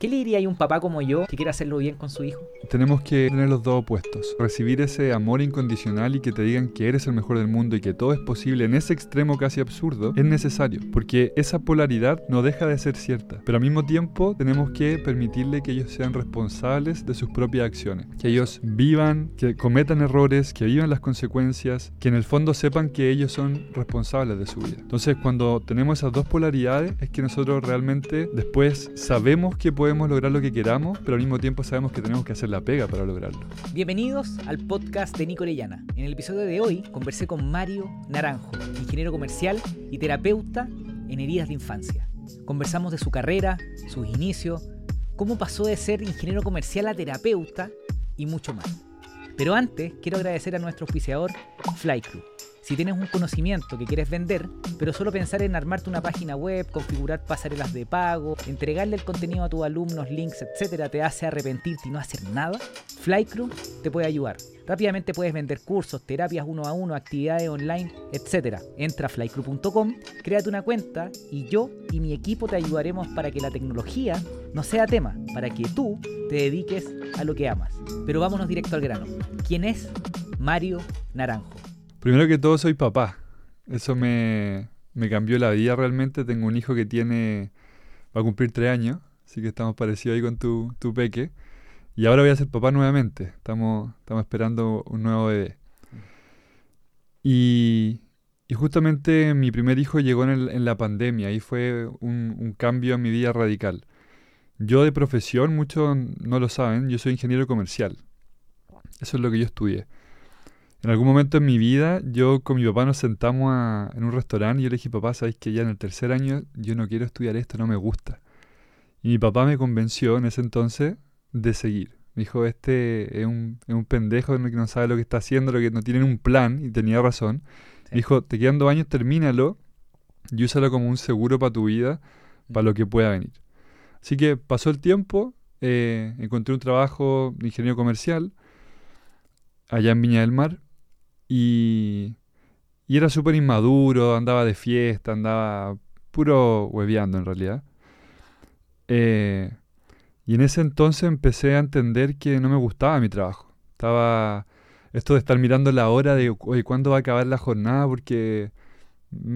¿Qué le diría a un papá como yo que quiere hacerlo bien con su hijo? Tenemos que tener los dos opuestos. Recibir ese amor incondicional y que te digan que eres el mejor del mundo y que todo es posible en ese extremo casi absurdo es necesario. Porque esa polaridad no deja de ser cierta. Pero al mismo tiempo tenemos que permitirle que ellos sean responsables de sus propias acciones. Que ellos vivan, que cometan errores, que vivan las consecuencias, que en el fondo sepan que ellos son responsables de su vida. Entonces cuando tenemos esas dos polaridades es que nosotros realmente después sabemos que podemos podemos lograr lo que queramos, pero al mismo tiempo sabemos que tenemos que hacer la pega para lograrlo. Bienvenidos al podcast de Nico Orellana. En el episodio de hoy conversé con Mario Naranjo, ingeniero comercial y terapeuta en heridas de infancia. Conversamos de su carrera, sus inicios, cómo pasó de ser ingeniero comercial a terapeuta y mucho más. Pero antes quiero agradecer a nuestro auspiciador Flycrew si tienes un conocimiento que quieres vender, pero solo pensar en armarte una página web, configurar pasarelas de pago, entregarle el contenido a tus alumnos, links, etcétera, te hace arrepentirte y no hacer nada, Flycrew te puede ayudar. Rápidamente puedes vender cursos, terapias uno a uno, actividades online, etcétera. Entra a flycrew.com, créate una cuenta y yo y mi equipo te ayudaremos para que la tecnología no sea tema, para que tú te dediques a lo que amas. Pero vámonos directo al grano. ¿Quién es Mario Naranjo? Primero que todo soy papá. Eso me, cambió la vida realmente. Tengo un hijo que tiene, va a cumplir tres años, así que estamos parecidos ahí con tu, tu peque. Y ahora voy a ser papá nuevamente. Estamos, estamos esperando un nuevo bebé. Y, y justamente mi primer hijo llegó en, en la pandemia y fue un, un, cambio en mi vida radical. Yo de profesión, muchos no lo saben, yo soy ingeniero comercial. Eso es lo que yo estudié. En algún momento en mi vida, yo con mi papá nos sentamos en un restaurante y yo le dije, papá, sabes que ya en el tercer año yo no quiero estudiar esto, no me gusta. Y mi papá me convenció en ese entonces de seguir. Me dijo, este es un, es un pendejo que no sabe lo que está haciendo, lo que no tiene un plan, y tenía razón. Me dijo, te quedan dos años, termínalo y úsalo como un seguro para tu vida, para lo que pueda venir. Así que pasó el tiempo, eh, encontré un trabajo de ingeniero comercial allá en Viña del Mar y, era súper inmaduro, andaba de fiesta, andaba puro hueveando en realidad. Eh, y en ese entonces empecé a entender que no me gustaba mi trabajo. Estaba esto de estar mirando la hora de, oye, ¿cuándo va a acabar la jornada? Porque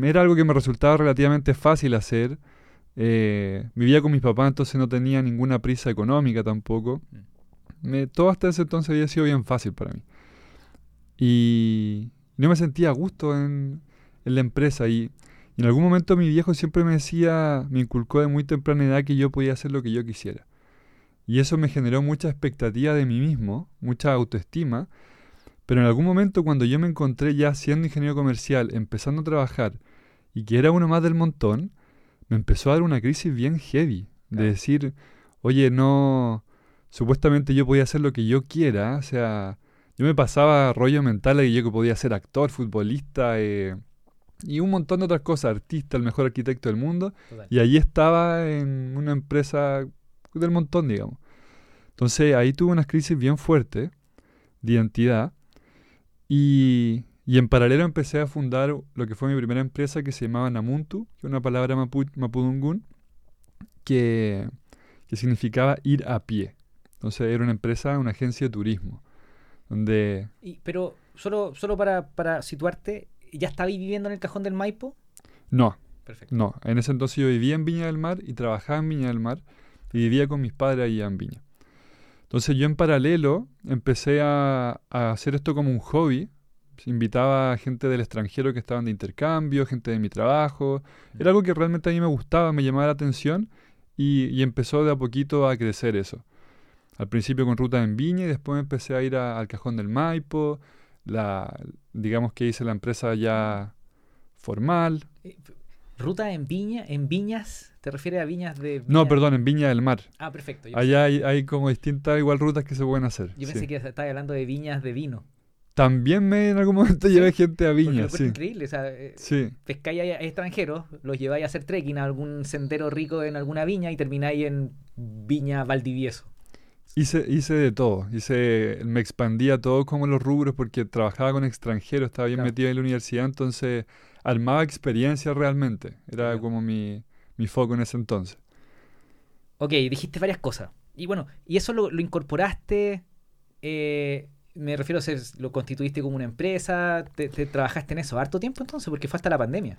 era algo que me resultaba relativamente fácil hacer. Eh, vivía con mis papás, entonces no tenía ninguna prisa económica tampoco. Mm. Me, todo hasta ese entonces había sido bien fácil para mí. Y no me sentía a gusto en, la empresa. Y, en algún momento mi viejo siempre me decía, me inculcó de muy temprana edad que yo podía hacer lo que yo quisiera. Y eso me generó mucha expectativa de mí mismo, mucha autoestima. Pero en algún momento cuando yo me encontré ya siendo ingeniero comercial, empezando a trabajar, y que era uno más del montón, me empezó a dar una crisis bien heavy. De decir, oye, no, supuestamente yo podía hacer lo que yo quiera, o sea, yo me pasaba rollo mental de que yo podía ser actor, futbolista eh, y un montón de otras cosas, artista, el mejor arquitecto del mundo. Y allí estaba en una empresa del montón, digamos. Entonces ahí tuve unas crisis bien fuertes de identidad y, y, en paralelo empecé a fundar lo que fue mi primera empresa que se llamaba Namuntu, que es una palabra mapu, mapudungun, que, que significaba ir a pie. Entonces era una empresa, una agencia de turismo. Donde... pero solo, solo para, para situarte, ¿ya estabais viviendo en el cajón del Maipo? No. Perfecto. No, en ese entonces yo vivía en Viña del Mar y trabajaba en Viña del Mar y vivía con mis padres allá en Viña. Entonces yo en paralelo empecé a, a hacer esto como un hobby. Invitaba a gente del extranjero que estaban de intercambio, gente de mi trabajo. Era algo que realmente a mí me gustaba, me llamaba la atención y, y empezó de a poquito a crecer eso. Al principio con ruta en Viña y después empecé a ir al Cajón del Maipo. La, digamos que hice la empresa ya formal. Eh, ¿Ruta en Viña? ¿En Viñas? ¿Te refieres a Viñas de.? No, perdón, en Viña del Mar. Ah, perfecto. Allá hay, como distintas igual rutas que se pueden hacer. Yo pensé que estabas hablando de viñas de vino. También me en algún momento llevé gente a Viña. Sí. increíble. O sea, eh, sí. pescáis a extranjeros, los lleváis a hacer trekking a algún sendero rico en alguna viña y termináis en Viña Valdivieso. Hice, hice de todo, hice, me expandía todo como los rubros porque trabajaba con extranjeros, estaba bien metido en la universidad, entonces armaba experiencias realmente, era como mi, mi foco en ese entonces. Ok, dijiste varias cosas. Y bueno, ¿y eso lo, lo incorporaste? eh, me refiero a ser, lo constituiste como una empresa, te, te trabajaste en eso harto tiempo entonces, porque fue hasta la pandemia.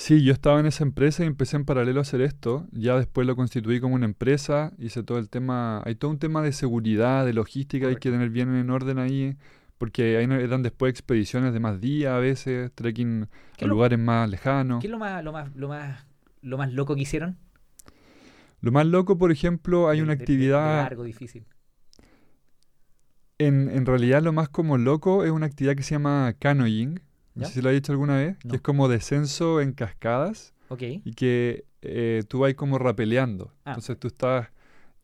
Sí, yo estaba en esa empresa y empecé en paralelo a hacer esto. Ya después lo constituí como una empresa, hice todo el tema, hay todo un tema de seguridad, de logística, hay que tener bien en orden ahí, porque ahí eran después expediciones de más días a veces, trekking ¿Qué a lo- lugares más lejanos. ¿Qué es lo más, lo más, lo más, lo más loco que hicieron? Lo más loco, por ejemplo, hay De- una de- de- de actividad, largo, difícil. en, en realidad lo más como loco es una actividad que se llama no sé si lo has hecho alguna vez, No. que es como descenso en cascadas. Y que eh, tú vas como rapeleando. Ah. Entonces tú estás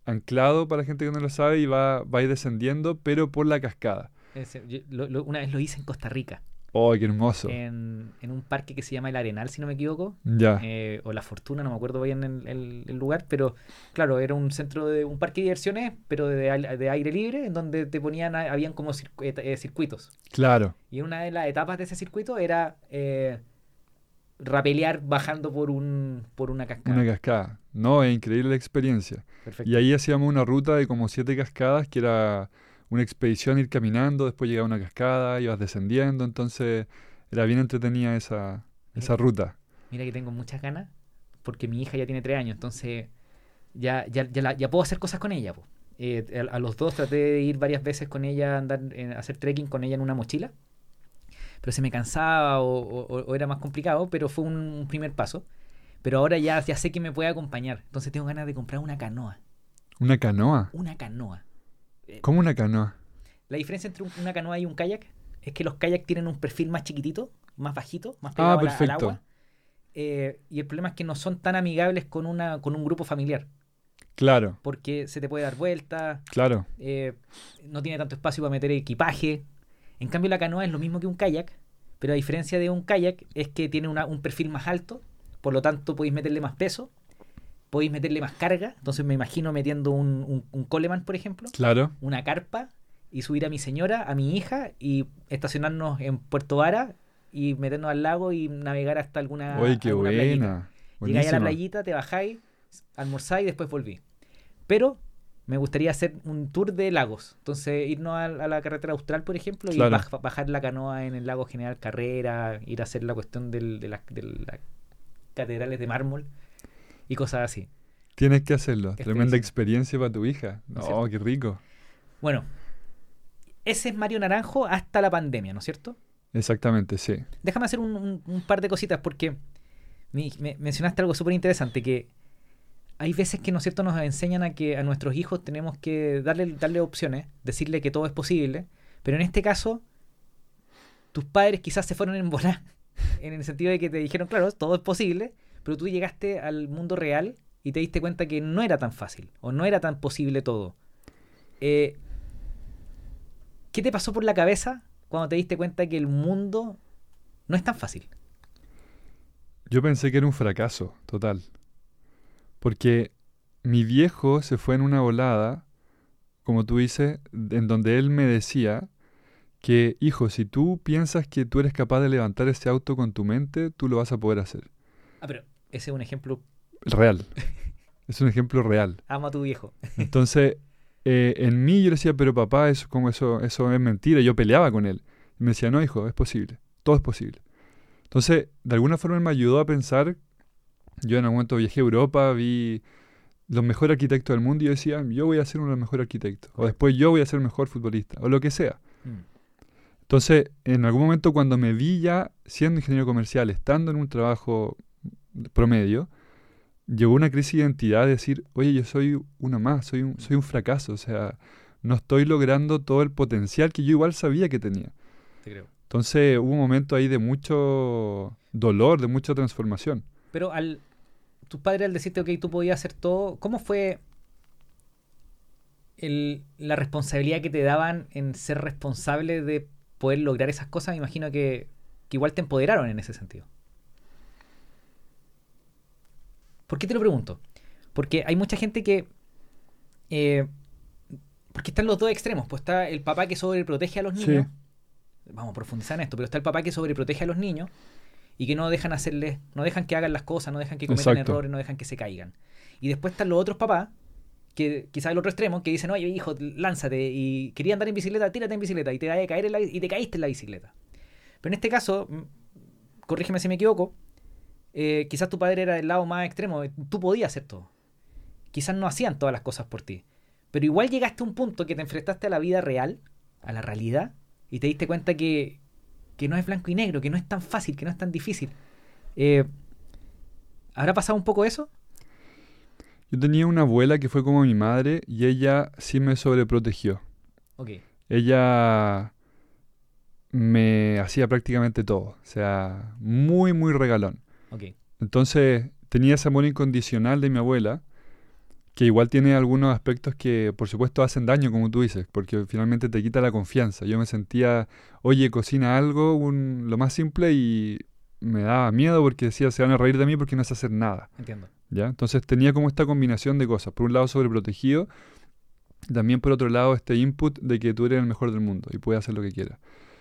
anclado para la gente que no lo sabe y va, va a ir descendiendo, pero por la cascada. Ese- yo- lo- lo- una vez lo hice en Costa Rica, ¡Oh, qué hermoso! en, en un parque que se llama El Arenal, si no me equivoco. ya, eh, o La Fortuna, no me acuerdo bien el, el- el lugar, pero claro, era un centro de un parque de diversiones, pero de, aire libre, en donde te ponían, habían como circu- eh, circuitos. claro. Y una de las etapas de ese circuito era eh, rapelear bajando por un por una cascada. Una cascada. No, es increíble la experiencia. Perfecto. Y ahí hacíamos una ruta de como siete cascadas, que era una expedición ir caminando, después llegaba una cascada, ibas descendiendo, entonces era bien entretenida esa, esa ruta. Mira que tengo muchas ganas, porque mi hija ya tiene tres años, entonces ya, ya, ya, la- ya puedo hacer cosas con ella. po. Eh, a, a los dos traté de ir varias veces con ella, andar, hacer trekking con ella en una mochila, pero se me cansaba o, o- o era más complicado, pero fue un, un primer paso. Pero ahora ya, ya sé que me puede acompañar, entonces tengo ganas de comprar una canoa. Una canoa. Una canoa. Eh, ¿Cómo una canoa? La diferencia entre un- una canoa y un kayak es que los kayaks tienen un perfil más chiquitito, más bajito, más Ah, pegado a la- al perfecto. agua. Eh, y el problema es que no son tan amigables con, una, con un grupo familiar, Claro, porque se te puede dar vuelta, claro. eh, no tiene tanto espacio para meter equipaje. En cambio, la canoa es lo mismo que un kayak, pero a diferencia de un kayak es que tiene una- un perfil más alto, por lo tanto podéis meterle más peso, podéis meterle más carga. Entonces me imagino metiendo un, un, un Coleman, por ejemplo, Claro. una carpa y subir a mi señora, a mi hija y estacionarnos en Puerto Vara y meternos al lago y navegar hasta alguna, Oye, qué alguna playita. buena. Llegáis a la playita, te bajáis, almorzáis y después volví. Pero me gustaría hacer un tour de lagos. Entonces, irnos a, a la carretera austral, por ejemplo, y baj- bajar la canoa en el lago General Carrera, ir a hacer la cuestión del- de, las de las catedrales de mármol y cosas así. Tienes que hacerlo. Tremenda experiencia para tu hija. ¿No cierto? qué rico. Bueno, ese es Mario Naranjo hasta la pandemia, ¿no es cierto? Exactamente, sí. Déjame hacer un, un- un par de cositas porque me, me- mencionaste algo súper interesante que hay veces que, ¿no es cierto?, nos enseñan a que a nuestros hijos tenemos que darle, darle opciones, decirle que todo es posible, pero en este caso, tus padres quizás se fueron en volar, en el sentido de que te dijeron, claro, todo es posible, pero tú llegaste al mundo real y te diste cuenta que no era tan fácil o no era tan posible todo. Eh, ¿Qué te pasó por la cabeza cuando te diste cuenta que el mundo no es tan fácil? Yo pensé que era un fracaso total. Porque mi viejo se fue en una volada, como tú dices, en donde él me decía que, hijo, si tú piensas que tú eres capaz de levantar ese auto con tu mente, tú lo vas a poder hacer. Ah, pero ese es un ejemplo. Real. es un ejemplo real. Ama a tu viejo. Entonces, eh, en mí yo le decía, pero papá, eso, como eso, eso es mentira. Yo peleaba con él. Y me decía, no, hijo, es posible. Todo es posible. Entonces, de alguna forma me ayudó a pensar. Yo en algún momento viajé a Europa, vi los mejores arquitectos del mundo y yo decía, yo voy a ser uno de los mejores arquitectos. O después yo voy a ser el mejor futbolista. O lo que sea. Mm. Entonces, en algún momento cuando me vi ya siendo ingeniero comercial, estando en un trabajo promedio, llegó una crisis de identidad de decir, oye, yo soy uno más, soy un, soy un fracaso, o sea, no estoy logrando todo el potencial que yo igual sabía que tenía. Te creo. Entonces hubo un momento ahí de mucho dolor, de mucha transformación. Pero al tus padres al decirte, ok, tú podías hacer todo, ¿cómo fue el- la responsabilidad que te daban en ser responsable de poder lograr esas cosas? Me imagino que, que igual te empoderaron en ese sentido. ¿Por qué te lo pregunto? Porque hay mucha gente que... eh, porque están los dos extremos. Pues está el papá que sobreprotege a los Sí. niños. Vamos a profundizar en esto, pero está el papá que sobreprotege a los niños y que no dejan hacerles, no dejan que hagan las cosas, no dejan que cometan Exacto. errores, no dejan que se caigan. Y después están los otros papás, que quizás el otro extremo, que dicen, oye, hijo, lánzate. Y quería andar en bicicleta, tírate en bicicleta. Y te caer en la, y te caíste en la bicicleta. Pero en este caso, mm, corrígeme si me equivoco, eh, quizás tu padre era del lado más extremo. Tú podías hacer todo. Quizás no hacían todas las cosas por ti. Pero igual llegaste a un punto que te enfrentaste a la vida real, a la realidad, y te diste cuenta que, que no es blanco y negro, que no es tan fácil, que no es tan difícil. Eh, ¿Habrá pasado un poco eso? Yo tenía una abuela que fue como mi madre y ella sí me sobreprotegió. Ok. Ella me hacía prácticamente todo. O sea, muy, muy regalón. Entonces tenía ese amor incondicional de mi abuela, que igual tiene algunos aspectos que por supuesto hacen daño, como tú dices, porque finalmente te quita la confianza. Yo me sentía, oye, cocina algo, un, lo más simple, y me daba miedo porque decía, se van a reír de mí porque no sé hacer nada. Entiendo. ¿ya? Entonces tenía como esta combinación de cosas. Por un lado sobreprotegido, también por otro lado este input de que tú eres el mejor del mundo y puedes hacer lo que quieras.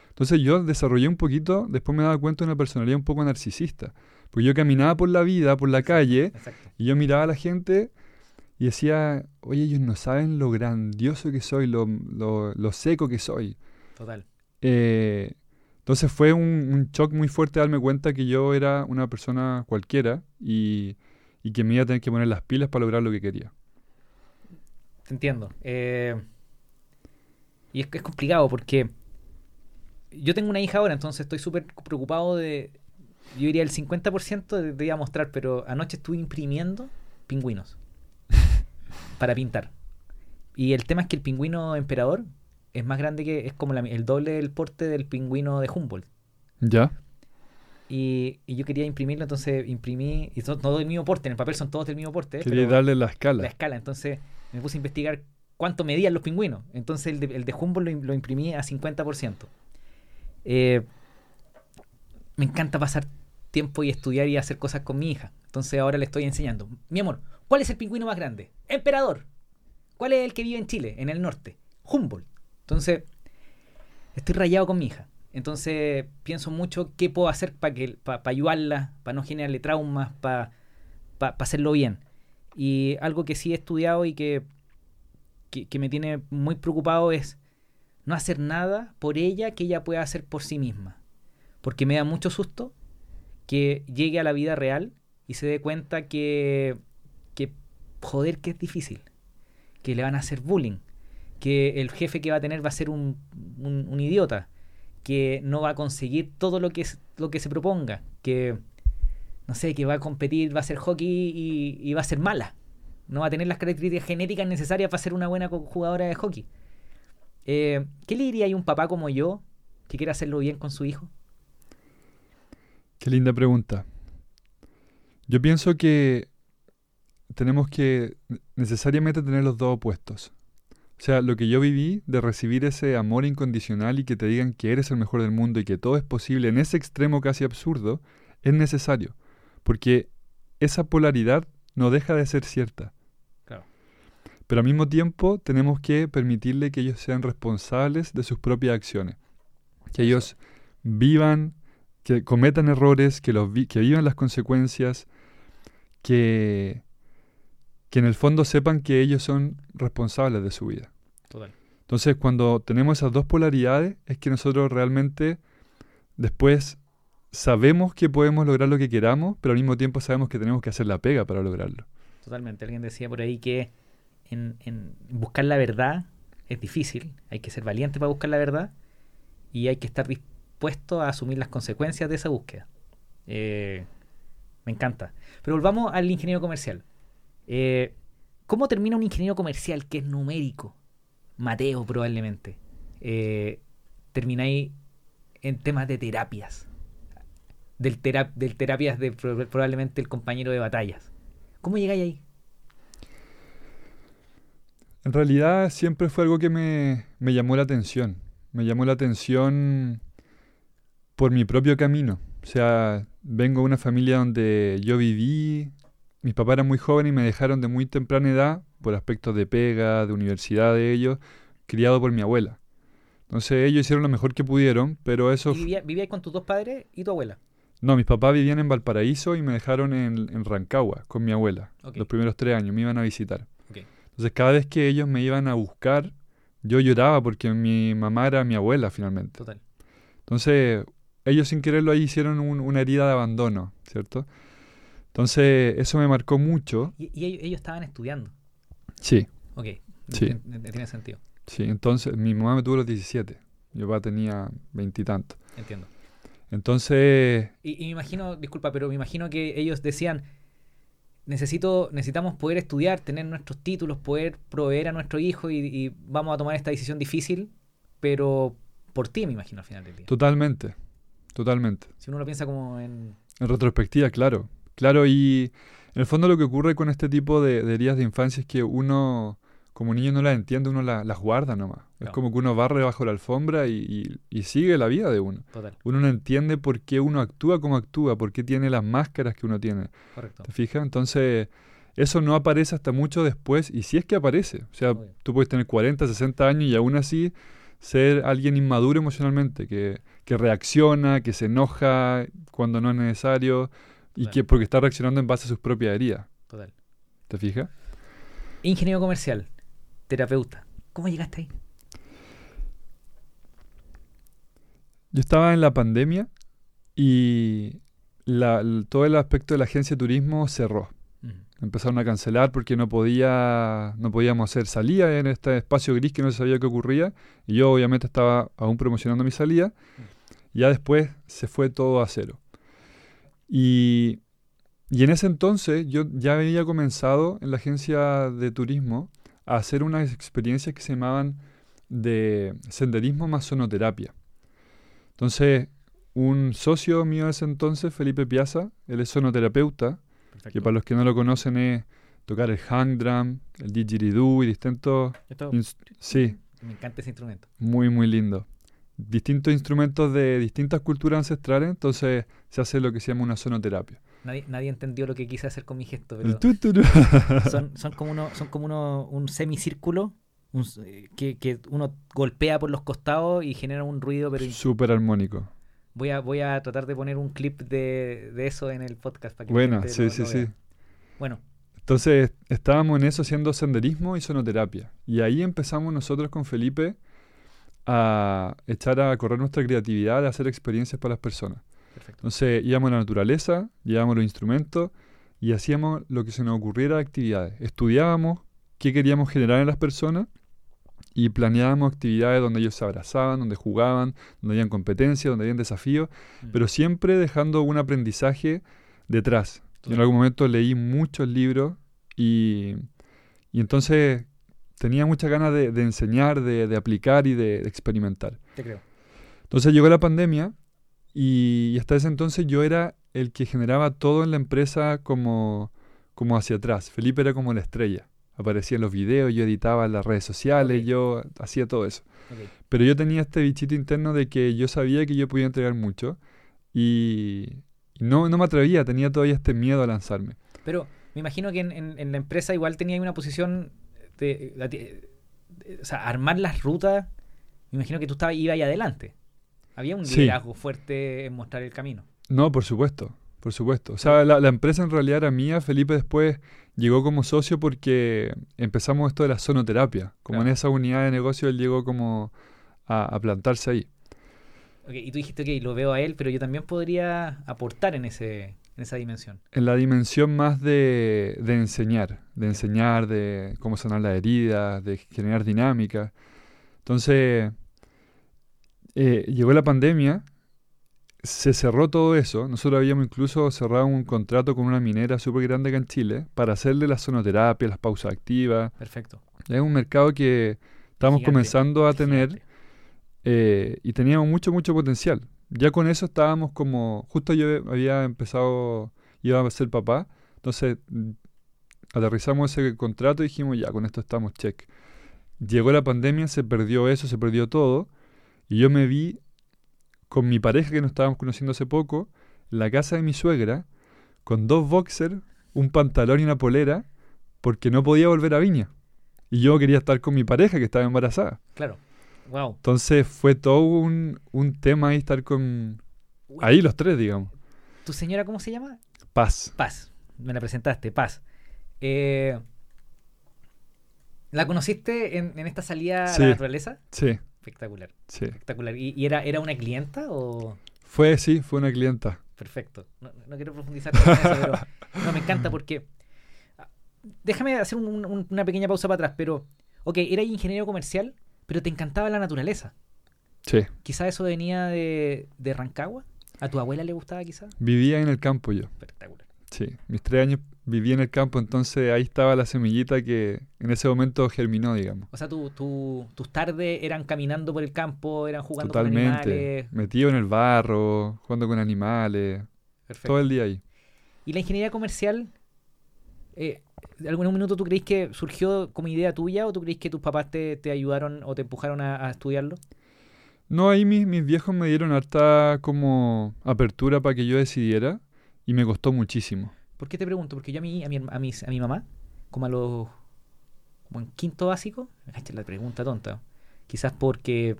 Entonces yo desarrollé un poquito, después me daba cuenta de una personalidad un poco narcisista. Porque yo caminaba por la vida, por la calle, Exacto. y yo miraba a la gente y decía, oye, ellos no saben lo grandioso que soy, lo, lo, lo seco que soy. Total. Eh, entonces fue un, un shock muy fuerte darme cuenta que yo era una persona cualquiera y, y que me iba a tener que poner las pilas para lograr lo que quería. Te entiendo. Eh, y es, es complicado porque yo tengo una hija ahora, entonces estoy súper preocupado de... Yo diría el 50% de- te iba a mostrar, pero anoche estuve imprimiendo pingüinos para pintar. Y el tema es que el pingüino emperador es más grande que... Es como la- el doble del porte del pingüino de Humboldt. ¿Ya? Y, y yo quería imprimirlo, entonces imprimí... Y son todos del mismo porte, en el papel son todos del mismo porte. Quería darle la la escala. escala. Entonces me puse a investigar cuánto medían los pingüinos. Entonces el de, el de Humboldt lo, lo imprimí a 50%. Eh, me encanta pasar tiempo y estudiar y hacer cosas con mi hija. Entonces ahora le estoy enseñando. Mi amor, ¿cuál es el pingüino más grande? Emperador. ¿Cuál es el que vive en Chile, en el norte? Humboldt. Entonces, estoy rayado con mi hija. Entonces pienso mucho qué puedo hacer para que para ayudarla, para no generarle traumas, para hacerlo bien. Y algo que sí he estudiado y que, que me tiene muy preocupado es no hacer nada por ella que ella pueda hacer por sí misma. Porque me da mucho susto que llegue a la vida real y se dé cuenta que, que joder, que es difícil. Que le van a hacer bullying. Que el jefe que va a tener va a ser un, un, idiota. Que no va a conseguir todo lo que, es, lo que se proponga. Que, no sé, que va a competir, va a ser hockey y, va a ser mala. No va a tener las características genéticas necesarias para ser una buena jugadora de hockey. Eh, ¿Qué le diría a un papá como yo que quiere hacerlo bien con su hijo? Qué linda pregunta. Yo pienso que tenemos que necesariamente tener los dos opuestos. O sea, lo que yo viví de recibir ese amor incondicional y que te digan que eres el mejor del mundo y que todo es posible en ese extremo casi absurdo, es necesario. Porque esa polaridad no deja de ser cierta. Claro. Pero al mismo tiempo tenemos que permitirle que ellos sean responsables de sus propias acciones. Que ellos vivan, que cometan errores, que, los vi- que vivan las consecuencias, que, que en el fondo sepan que ellos son responsables de su vida. Total. Entonces, cuando tenemos esas dos polaridades, es que nosotros realmente después sabemos que podemos lograr lo que queramos, pero al mismo tiempo sabemos que tenemos que hacer la pega para lograrlo. Totalmente. Alguien decía por ahí que en, en buscar la verdad es difícil. Hay que ser valiente para buscar la verdad y hay que estar dispuesto a asumir las consecuencias de esa búsqueda. Eh, me encanta. Pero volvamos al ingeniero comercial. Eh, ¿Cómo termina un ingeniero comercial que es numérico? Mateo probablemente. Eh, termináis en temas de terapias. Del, tera- del terapias de pro- probablemente el compañero de batallas. ¿Cómo llegáis ahí? En realidad siempre fue algo que me, me llamó la atención. Me llamó la atención por mi propio camino. O sea, vengo de una familia donde yo viví, mis papás eran muy jóvenes y me dejaron de muy temprana edad, por aspectos de pega, de universidad de ellos, criado por mi abuela. Entonces ellos hicieron lo mejor que pudieron, pero eso... ¿Y fu- vivía, con tus dos padres y tu abuela? No, mis papás vivían en Valparaíso y me dejaron en, en Rancagua con mi abuela. Los primeros tres años me iban a visitar. Entonces cada vez que ellos me iban a buscar, yo lloraba porque mi mamá era mi abuela finalmente. Total. Entonces ellos sin quererlo ahí hicieron un- una herida de abandono, ¿cierto? Entonces eso me marcó mucho. Y, y ellos, ellos estaban estudiando. Sí, Ok. Sí. Tien- tien- Tiene sentido. sí. Entonces mi mamá me tuvo los 17. Mi papá tenía veintitantos. Entiendo. Entonces, Y, y me imagino, disculpa, pero me imagino que ellos decían, necesito, necesitamos poder estudiar, tener nuestros títulos, poder proveer a nuestro hijo y, y vamos a tomar esta decisión difícil, pero por ti, me imagino, al final del día. totalmente, totalmente. Si uno lo piensa como en... En retrospectiva, claro. Claro, y en el fondo lo que ocurre con este tipo de, de heridas de infancia es que uno, como niño, no las entiende, uno la- las guarda nomás. Es como que uno barre bajo la alfombra y, y- y sigue la vida de uno. Total, Uno no entiende por qué uno actúa como actúa, por qué tiene las máscaras que uno tiene. correcto. ¿Te fijas? Entonces, eso no aparece hasta mucho después, y si es que aparece. O sea, tú puedes tener 40, 60 años y aún así ser alguien inmaduro emocionalmente, que, que reacciona, que se enoja cuando no es necesario, y que porque está reaccionando en base a sus propias heridas. Total. ¿Te fijas? Ingeniero comercial, terapeuta. ¿Cómo llegaste ahí? Yo estaba en la pandemia y la- todo el aspecto de la agencia de turismo cerró. Empezaron a cancelar porque no podía, no podíamos hacer salida en este espacio gris que no se sabía qué ocurría. Y yo obviamente estaba aún promocionando mi salida. Ya después se fue todo a cero. Y, y en ese entonces yo ya había comenzado en la agencia de turismo a hacer unas experiencias que se llamaban de senderismo más sonoterapia. Entonces, un socio mío de ese entonces, Felipe Piazza, él es sonoterapeuta, Perfecto. que para los que no lo conocen es tocar el hang drum, el didgeridoo y distintos... Esto- sí, me encanta ese instrumento. muy, muy lindo. Distintos instrumentos de distintas culturas ancestrales, entonces se hace lo que se llama una sonoterapia. Nadie, nadie entendió lo que quise hacer con mi gesto, pero son, son como uno, son como uno, un semicírculo un eh, que, que uno golpea por los costados y genera un ruido, pero Súper armónico. voy a, voy a tratar de poner un clip de, de eso en el podcast para que gente sí, lo- sí, lo sí. Bueno, Entonces estábamos en eso haciendo senderismo y sonoterapia. Y ahí empezamos nosotros con Felipe a echar a correr nuestra creatividad, a hacer experiencias para las personas. perfecto. Entonces íbamos a la naturaleza, llevábamos los instrumentos y hacíamos lo que se nos ocurriera de actividades. Estudiábamos qué queríamos generar en las personas y planeábamos actividades donde ellos se abrazaban, donde jugaban, donde habían competencias, donde habían desafíos, Mm. pero siempre dejando un aprendizaje detrás. Yo en algún momento leí muchos libros y, y entonces tenía muchas ganas de, de enseñar, de, de aplicar y de- de experimentar. Te creo. Entonces llegó la pandemia y, y hasta ese entonces yo era el que generaba todo en la empresa como, como hacia atrás. Felipe era como la estrella. Aparecía en los videos, yo editaba en las redes sociales, yo hacía todo eso. Ok. Pero yo tenía este bichito interno de que yo sabía que yo podía entregar mucho y, y no, no me atrevía, tenía todavía este miedo a lanzarme. Pero me imagino que en, en- en la empresa igual tenía una posición o sea, armar las rutas. Me imagino que tú estabas, ibas ahí adelante. Había un Sí. liderazgo fuerte en mostrar el camino. No, por supuesto, por supuesto. O sea, la, la empresa en realidad era mía. Felipe después llegó como socio porque empezamos esto de la sonoterapia. Como Claro. en esa unidad de negocio él llegó como a, a plantarse ahí. Y tú dijiste, ok, lo veo a él, pero yo también podría aportar en, ese, en esa dimensión. En la dimensión más de, de enseñar, de enseñar, de cómo sanar las heridas, de generar dinámica. Entonces, eh, llegó la pandemia, se cerró todo eso. Nosotros habíamos incluso cerrado un contrato con una minera súper grande acá en Chile para hacerle la sonoterapia, las pausas activas. Perfecto. Es un mercado que estamos Gigante, comenzando a tener eh, y teníamos mucho, mucho potencial. Ya con eso estábamos como, justo yo había empezado, iba a ser papá, entonces mm, aterrizamos ese contrato y dijimos, ya, con esto estamos, check. Llegó la pandemia, se perdió eso, se perdió todo, y yo me vi con mi pareja que nos estábamos conociendo hace poco, en la casa de mi suegra, con dos boxers, un pantalón y una polera, porque no podía volver a Viña. Y yo quería estar con mi pareja que estaba embarazada. Claro. Wow. Entonces fue todo un, un tema ahí estar con... Ahí los tres, digamos. ¿Tu señora cómo se llama? Paz. Paz. Me la presentaste, Paz. Eh, ¿La conociste en, en esta salida Sí. a la naturaleza? Sí, Espectacular, sí. espectacular. ¿Y, y era, era una clienta o...? Fue, sí, fue una clienta. Perfecto. No, no quiero profundizar en eso, pero no me encanta porque. ah, Déjame hacer un- un- una pequeña pausa para atrás, pero. Ok, eras ingeniero comercial, pero te encantaba la naturaleza. Sí. Quizá eso venía de, de Rancagua. ¿A tu abuela le gustaba quizá? Vivía en el campo yo. Espectacular. Sí. Mis tres años viví en el campo, entonces ahí estaba la semillita que en ese momento germinó, digamos. O sea, tu, tu- tus tardes eran caminando por el campo, eran jugando con Totalmente. animales. Metido en el barro, jugando con animales, Perfecto. todo el día ahí. ¿Y la ingeniería comercial? Eh, ¿En algún minuto tú crees que surgió como idea tuya o tú crees que tus papás te, te ayudaron o te empujaron a, a estudiarlo? No, ahí mis, mis viejos me dieron harta como apertura para que yo decidiera y me costó muchísimo. ¿Por qué te pregunto? Porque yo a mi, a mi, a mis- a mi mamá, como a los. como en quinto básico, esta es la pregunta tonta. Quizás porque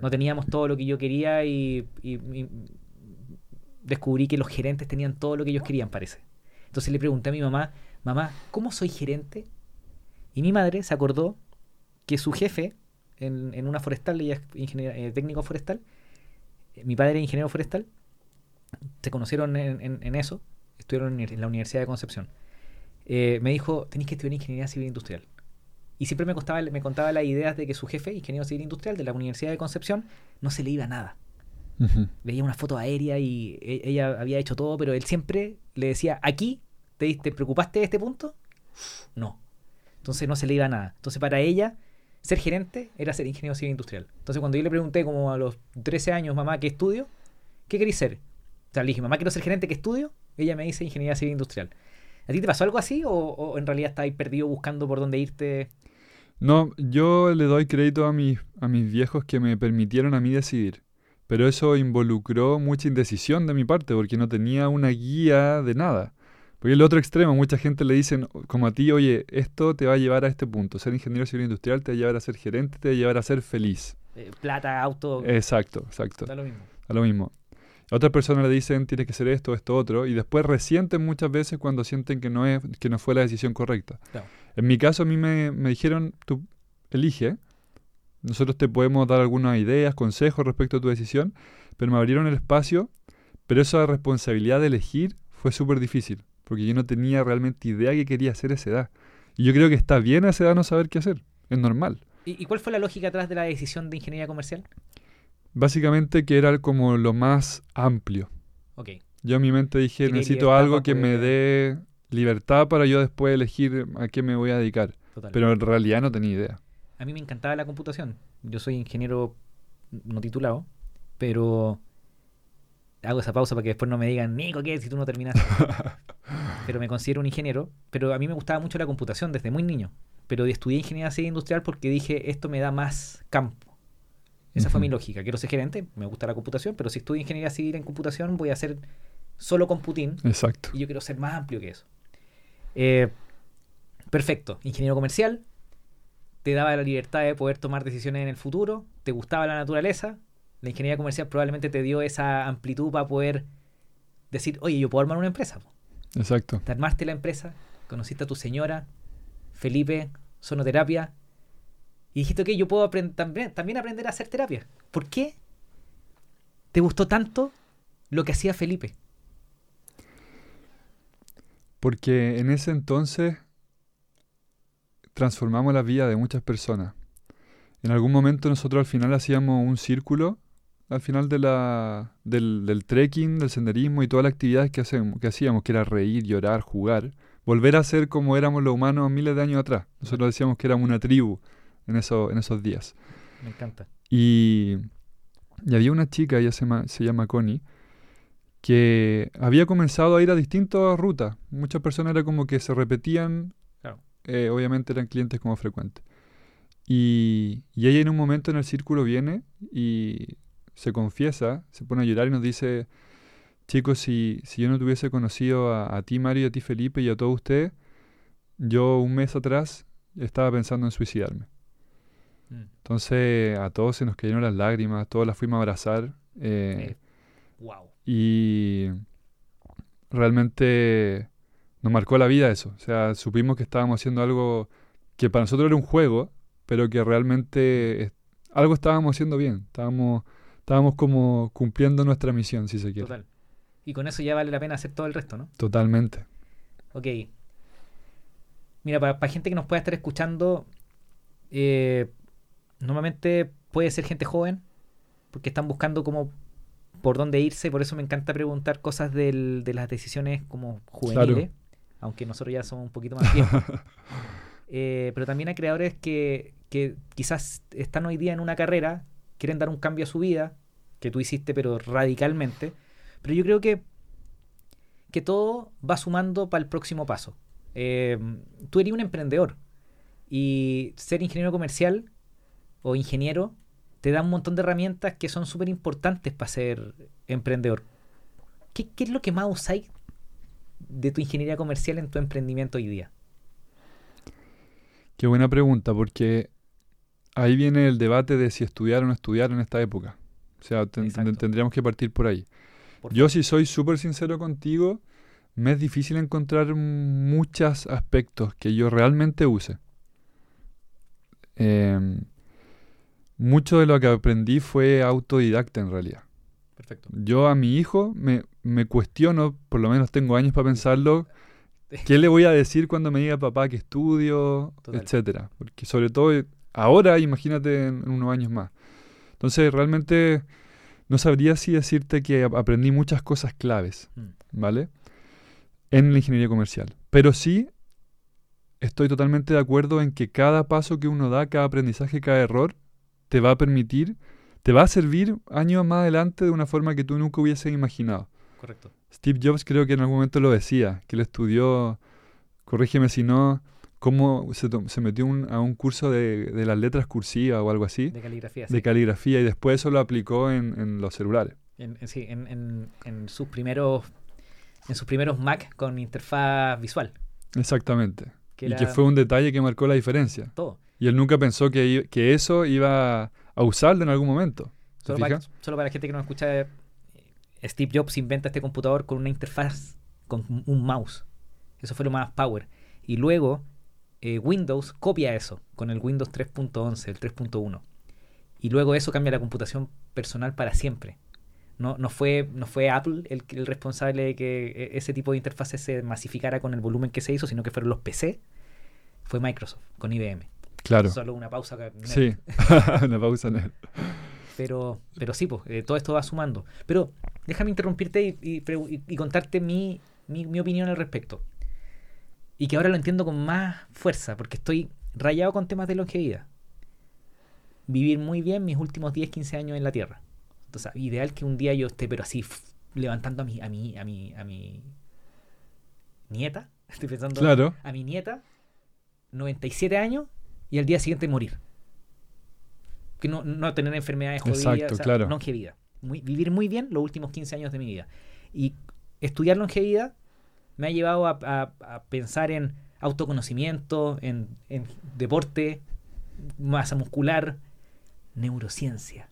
no teníamos todo lo que yo quería y, y- y descubrí que los gerentes tenían todo lo que ellos querían, parece. Entonces le pregunté a mi mamá, mamá, ¿cómo soy gerente? Y mi madre se acordó que su jefe en, en una forestal, ella es eh, técnico forestal, eh, mi padre era ingeniero forestal, se conocieron en, en- en eso, estuvieron en, la Universidad de Concepción. Eh, me dijo, tenéis que estudiar ingeniería civil industrial. Y siempre me, costaba, me contaba las ideas de que su jefe, ingeniero civil industrial de la Universidad de Concepción, no se le iba nada. Ujú. Veía una foto aérea y ella había hecho todo, pero él siempre le decía, aquí, ¿te, te preocupaste de este punto? No. Entonces no se le iba nada. Entonces para ella, ser gerente era ser ingeniero civil industrial. Entonces cuando yo le pregunté como a los 13 años, mamá, ¿qué estudio? ¿Qué queréis ser? O sea, le dije, mamá, quiero ser gerente, ¿qué estudio? Ella me dice ingeniería civil industrial. ¿A ti te pasó algo así o, en realidad estáis perdido buscando por dónde irte? No, yo le doy crédito a mis, a mis viejos que me permitieron a mí decidir. Pero eso involucró mucha indecisión de mi parte, porque no tenía una guía de nada. Porque el otro extremo, mucha gente le dicen, como a ti, oye, esto te va a llevar a este punto. Ser ingeniero civil industrial te va a llevar a ser gerente, te va a llevar a ser feliz. Eh, plata, auto, Exacto, exacto. da lo mismo. A lo mismo. A otras personas le dicen, tienes que ser esto, esto, otro, y después resienten muchas veces cuando sienten que no, es, que no fue la decisión correcta. Claro. En mi caso, a mí me, me dijeron, tú elige, nosotros te podemos dar algunas ideas, consejos respecto a tu decisión, pero me abrieron el espacio, pero esa responsabilidad de elegir fue súper difícil, porque yo no tenía realmente idea que quería hacer a esa edad. Y yo creo que está bien a esa edad no saber qué hacer, es normal. ¿Y, y cuál fue la lógica atrás de la decisión de ingeniería comercial? Básicamente que era como lo más amplio. Ok. Yo en mi mente dije, necesito algo que me dé libertad para yo después elegir a qué me voy a dedicar. Total. Pero en realidad no tenía idea. A mí me encantaba la computación. Yo soy ingeniero no titulado, pero hago esa pausa para que después no me digan, Nico, ¿qué? Si tú no terminaste. pero me considero un ingeniero. Pero a mí me gustaba mucho la computación desde muy niño. Pero estudié ingeniería civil industrial porque dije, esto me da más campo. Esa fue mi lógica. Quiero ser gerente, me gusta la computación, pero si estudio ingeniería civil en computación voy a hacer solo computín Exacto. y yo quiero ser más amplio que eso. Eh, perfecto. Ingeniero comercial. Te daba la libertad de poder tomar decisiones en el futuro. Te gustaba la naturaleza. La ingeniería comercial probablemente te dio esa amplitud para poder decir, oye, yo puedo armar una empresa. po". Exacto. Te armaste la empresa, conociste a tu señora, Felipe, sonoterapia. Y dijiste, ok, yo puedo también, también aprender a hacer terapia. ¿Por qué te gustó tanto lo que hacía Felipe? Porque en ese entonces transformamos la vida de muchas personas. En algún momento nosotros al final hacíamos un círculo, al final de la, del, del trekking, del senderismo y todas las actividades que, hacemos, que hacíamos, que era reír, llorar, jugar, volver a ser como éramos los humanos miles de años atrás. Nosotros decíamos que éramos una tribu en, eso, en esos días. Me encanta. Y, y había una chica, ella se, llama- se llama Connie, que había comenzado a ir a distintas rutas. Muchas personas era como que se repetían, Claro. eh, obviamente eran clientes como frecuentes. Y, y ella en un momento en el círculo viene y se confiesa, se pone a llorar y nos dice, chicos, si, si yo no te hubiese conocido a, a ti Mario y a ti Felipe y a todos ustedes, yo un mes atrás estaba pensando en suicidarme. Mm. Entonces a todos se nos cayeron las lágrimas, todos las fuimos a abrazar. eh, Eh, wow. y, realmente nos marcó la vida eso. O sea, supimos que estábamos haciendo algo que para nosotros era un juego, pero que realmente algo estábamos haciendo bien. Estábamos, estábamos como cumpliendo nuestra misión, si se quiere. Total. Y con eso ya vale la pena hacer todo el resto, ¿no? Totalmente. Ok. Mira, para, gente que nos pueda estar escuchando, eh, normalmente puede ser gente joven, porque están buscando como por dónde irse, por eso me encanta preguntar cosas de las decisiones como juveniles, aunque nosotros ya somos un poquito más viejos. Eh, pero también hay creadores que, que quizás están hoy día en una carrera, quieren dar un cambio a su vida, que tú hiciste, pero radicalmente. Pero yo creo que, que todo va sumando para el próximo paso. Eh, tú eres un emprendedor y ser ingeniero comercial o ingeniero te da un montón de herramientas que son súper importantes para ser emprendedor. ¿Qué, es lo que más usáis de tu ingeniería comercial en tu emprendimiento hoy día? Qué buena pregunta, porque ahí viene el debate de si estudiar o no estudiar en esta época. O sea, tendríamos que partir por ahí. Yo si soy súper sincero contigo, me es difícil encontrar muchos aspectos que yo realmente use. Em, mucho de lo que aprendí fue autodidacta en realidad. Perfecto. Yo a mi hijo me, me cuestiono, por lo menos tengo años para pensarlo, ¿qué le voy a decir cuando me diga papá que estudio, etcétera? Porque sobre todo ahora, imagínate en, unos años más. Entonces, realmente no sabría si decirte que aprendí muchas cosas claves, mm. ¿vale? En la ingeniería comercial. Pero sí estoy totalmente de acuerdo en que cada paso que uno da, cada aprendizaje, cada error, te va a permitir, te va a servir años más adelante de una forma que tú nunca hubieses imaginado. Correcto. Steve Jobs creo que en algún momento lo decía, que él estudió, corrígeme si no, cómo se, se metió a un curso de, las letras cursivas o algo así. De caligrafía. De caligrafía y después eso lo aplicó en, los celulares. En, sí, en, sus primeros en sus primeros Mac con interfaz visual. Exactamente. y que fue un detalle que marcó la diferencia. Todo. Y él nunca pensó que, que eso iba a usarlo en algún momento. Solo para, solo para, la gente que no escucha, eh, Steve Jobs inventa este computador con una interfaz, con un mouse. Eso fue lo más power. Y luego eh, Windows copia eso con el Windows 3.11, el 3.1. Y luego eso cambia la computación personal para siempre. No, no, fue, no fue Apple el, el responsable de que e, ese tipo de interfaces se masificara con el volumen que se hizo, sino que fueron los PC. Fue Microsoft con IBM. Claro. Solo una pausa. Sí, una pausa Pero, pero sí, pues, eh, todo esto va sumando. Pero déjame interrumpirte y, contarte mi, mi, opinión al respecto. Y que ahora lo entiendo con más fuerza, porque estoy rayado con temas de longevidad. Vivir muy bien mis últimos 10, 15 años en la Tierra. Entonces, ideal que un día yo esté, pero así, levantando a mi, a mi, a mi, a mi nieta. Estoy pensando claro. a mi nieta, 97 años, y al día siguiente morir. Que no, no tener enfermedades jodidas, claro. longevidad. vivir muy bien los últimos 15 años de mi vida. Y estudiar longevidad me ha llevado a, pensar en autoconocimiento, en, en, deporte, masa muscular, neurociencia.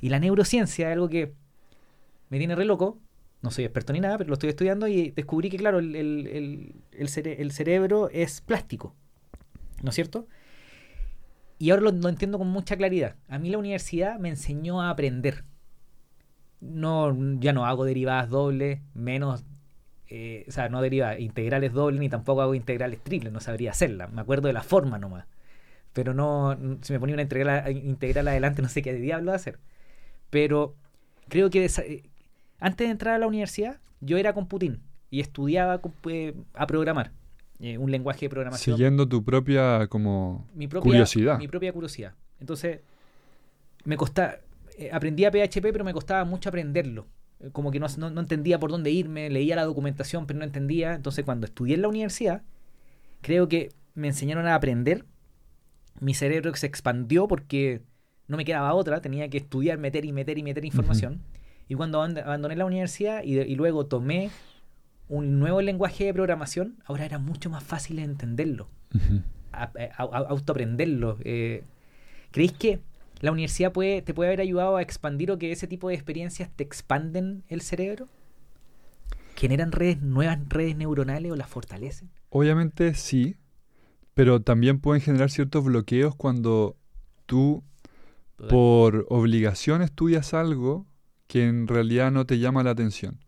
Y la neurociencia es algo que me tiene re loco. No soy experto ni nada, pero lo estoy estudiando y descubrí que, claro, el, el, el cerebro es plástico. ¿No es cierto? Y ahora lo, entiendo con mucha claridad. A mí la universidad me enseñó a aprender. No, ya no hago derivadas dobles, menos, eh, o sea, no derivadas integrales dobles, ni tampoco hago integrales triples, no sabría hacerla. Me acuerdo de la forma nomás. Pero no, si me ponía una integral, integral adelante, no sé qué diablo hacer. Pero creo que eh, antes de entrar a la universidad, yo era con Putin y estudiaba eh, a programar. Un lenguaje de programación. Siguiendo tu propia como curiosidad. Mi propia curiosidad. Entonces, me costaba, aprendía PHP, pero me costaba mucho aprenderlo. Eh, como que no, no, entendía por dónde irme, leía la documentación, pero no entendía. Entonces, cuando estudié en la universidad, creo que me enseñaron a aprender. Mi cerebro se expandió porque no me quedaba otra, tenía que estudiar, meter y meter y meter información. Y cuando abandoné la universidad y luego tomé un nuevo lenguaje de programación, ahora era mucho más fácil de entenderlo, eh, autoaprenderlo. Eh, ¿Creéis que la universidad puede, te puede haber ayudado a expandir o que ese tipo de experiencias te expanden el cerebro? generan redes, nuevas redes neuronales o las fortalecen? Obviamente sí, pero también pueden generar ciertos bloqueos cuando tú por obligación estudias algo que en realidad no te llama la atención.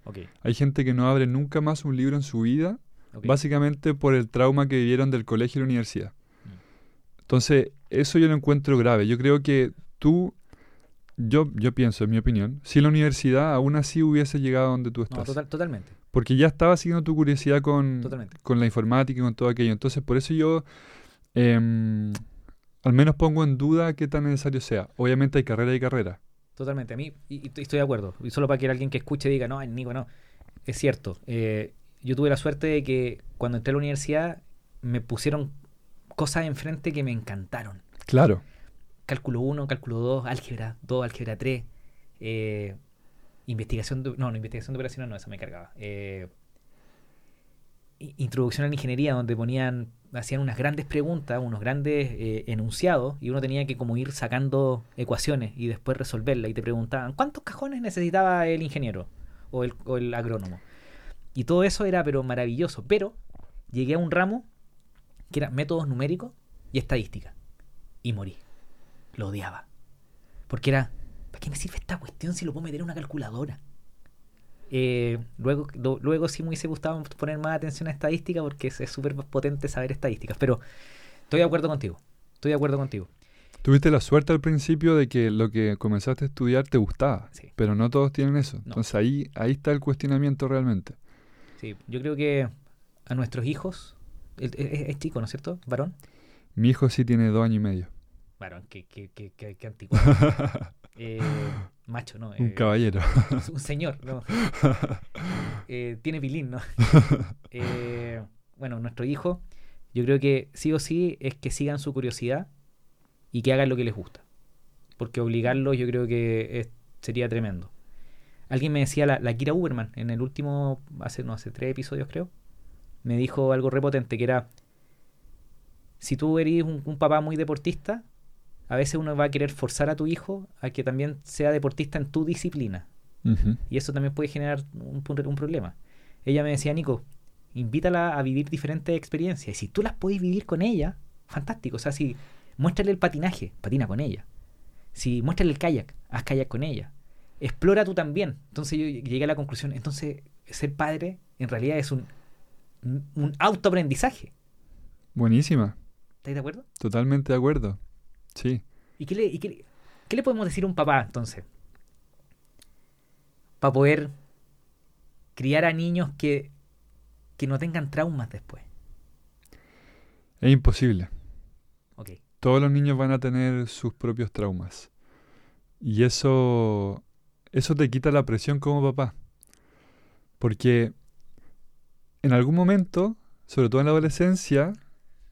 Hay gente que no abre nunca más un libro en su vida, básicamente por el trauma que vivieron del colegio y la universidad. Mm. Entonces, eso yo lo encuentro grave. Yo creo que tú, yo, yo pienso, en mi opinión, si la universidad aún así hubiese llegado donde tú estás. totalmente. Porque ya estaba siguiendo tu curiosidad con, con la informática y con todo aquello. Entonces, por eso yo... Em, al menos pongo en duda qué tan necesario sea. Obviamente hay carrera y carrera. Totalmente, a mí y, estoy de acuerdo. Y solo para que alguien que escuche diga, no, Nico, no. Es cierto. Eh, yo tuve la suerte de que cuando entré a la universidad me pusieron cosas enfrente que me encantaron. Claro. Cálculo 1, cálculo 2, álgebra 2, álgebra 3. Eh, investigación de, no, no, investigación de operaciones no, esa me cargaba. Eh, introducción a la ingeniería donde ponían hacían unas grandes preguntas, unos grandes eh, enunciados, y uno tenía que como ir sacando ecuaciones y después resolverlas. Y te preguntaban, ¿cuántos cajones necesitaba el ingeniero o el, o el agrónomo? Y todo eso era pero maravilloso. Pero llegué a un ramo que era métodos numéricos y estadística. Y morí. Lo odiaba. Porque era, ¿para qué me sirve esta cuestión si lo puedo meter en una calculadora? Eh, luego, luego sí me hubiese gustado poner más atención a estadística porque es súper potente saber estadísticas. Pero estoy de acuerdo contigo. Estoy de acuerdo contigo. Tuviste la suerte al principio de que lo que comenzaste a estudiar te gustaba, pero no todos tienen eso. Entonces ahí, ahí está el cuestionamiento realmente. Sí, yo creo que a nuestros hijos, es, chico, ¿no es cierto? ¿Varón? Mi hijo sí tiene dos años y medio. Varón, qué, qué, qué, qué, antiguo. eh, macho, ¿no? Un eh, caballero. Un señor, ¿no? Eh, tiene pilín, ¿no? Eh, bueno, nuestro hijo, yo creo que sí o sí es que sigan su curiosidad y que hagan lo que les gusta. Porque obligarlos yo creo que sería tremendo. Alguien me decía, la, Kira Uberman, en el último, hace, no, hace tres episodios creo, me dijo algo repotente que era, si tú eres un papá muy deportista, a veces uno va a querer forzar a tu hijo a que también sea deportista en tu disciplina. Y eso también puede generar un, un, problema. Ella me decía, Nico, invítala a vivir diferentes experiencias. Y si tú las puedes vivir con ella, fantástico. O sea, si muéstrale el patinaje, patina con ella. Si muéstrale el kayak, haz kayak con ella. Explora tú también. Entonces yo llegué a la conclusión, entonces ser padre en realidad es un, un autoaprendizaje. Buenísima. ¿Estás de acuerdo? Totalmente de acuerdo. Sí. ¿Y qué le, qué, le podemos decir a un papá entonces? Para poder criar a niños que, que no tengan traumas después. Es imposible. Okay. Todos los niños van a tener sus propios traumas. Y eso, eso te quita la presión como papá. Porque en algún momento, sobre todo en la adolescencia,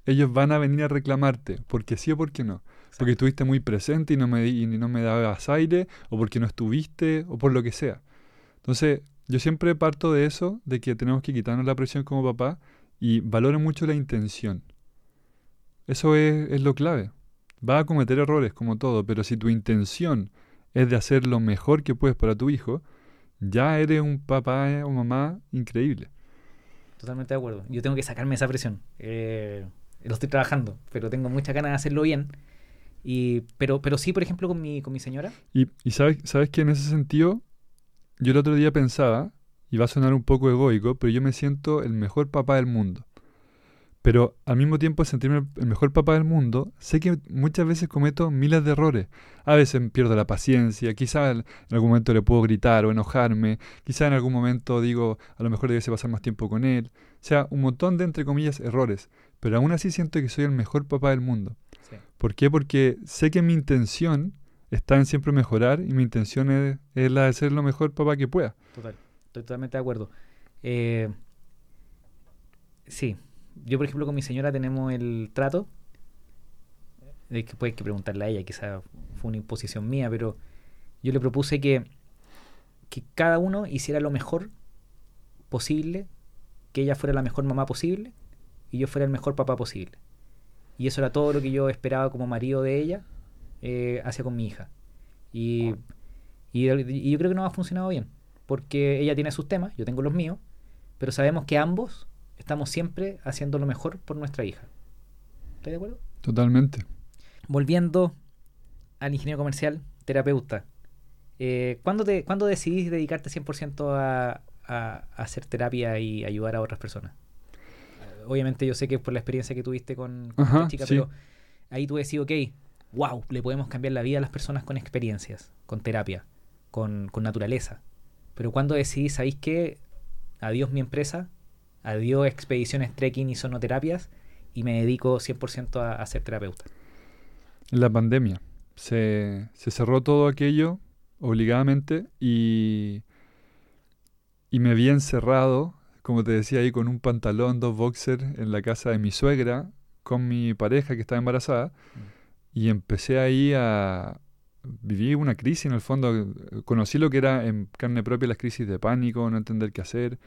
ellos van a venir a reclamarte, porque sí o porque no porque estuviste muy presente y no me, y no me dabas aire, o porque no estuviste, o por lo que sea. Entonces, yo siempre parto de eso, de que tenemos que quitarnos la presión como papá y valoro mucho la intención. Eso es, es lo clave. Va a cometer errores como todo, pero si tu intención es de hacer lo mejor que puedes para tu hijo, ya eres un papá o mamá increíble. Totalmente de acuerdo. Yo tengo que sacarme esa presión. Eh, lo estoy trabajando, pero tengo mucha ganas de hacerlo bien. Pero, pero sí, por ejemplo, con mi, con mi señora. Y, y sabes, sabes que en ese sentido, yo el otro día pensaba, y va a sonar un poco egoico, pero yo me siento el mejor papá del mundo. Pero al mismo tiempo sentirme el mejor papá del mundo, sé que muchas veces cometo miles de errores. A veces pierdo la paciencia, quizá en algún momento le puedo gritar o enojarme, quizá en algún momento digo, a lo mejor debiese pasar más tiempo con él. O sea, un montón de, entre comillas, errores. Pero aún así siento que soy el mejor papá del mundo. ¿Por qué? Porque sé que mi intención está en siempre mejorar y mi intención es, la de ser lo mejor papá que pueda. Total, estoy totalmente de acuerdo. Eh, sí, yo por ejemplo con mi señora tenemos el trato, de que puedes que preguntarle a ella, quizá fue una imposición mía, pero yo le propuse que, que cada uno hiciera lo mejor posible, que ella fuera la mejor mamá posible y yo fuera el mejor papá posible. Y eso era todo lo que yo esperaba como marido de ella eh, hacia con mi hija. Y, y, yo creo que no ha funcionado bien, porque ella tiene sus temas, yo tengo los míos, pero sabemos que ambos estamos siempre haciendo lo mejor por nuestra hija. ¿Estás de acuerdo? Totalmente. Volviendo al ingeniero comercial, terapeuta. Eh, ¿cuándo, te, ¿Cuándo decidís dedicarte 100% a, a, hacer terapia y ayudar a otras personas? Obviamente yo sé que es por la experiencia que tuviste con, con esta chica, pero ahí tú decís, ok, wow, le podemos cambiar la vida a las personas con experiencias, con terapia, con, con naturaleza. Pero cuando decidís, ¿sabéis qué? Adiós mi empresa, adiós expediciones trekking y sonoterapias y me dedico 100% a, a ser terapeuta. En la pandemia se, se cerró todo aquello obligadamente y, y me vi encerrado, como te decía ahí, con un pantalón, dos boxers en la casa de mi suegra, con mi pareja que estaba embarazada, mm. y empecé ahí a... Viví una crisis en el fondo, conocí lo que era en carne propia las crisis de pánico, no entender qué hacer,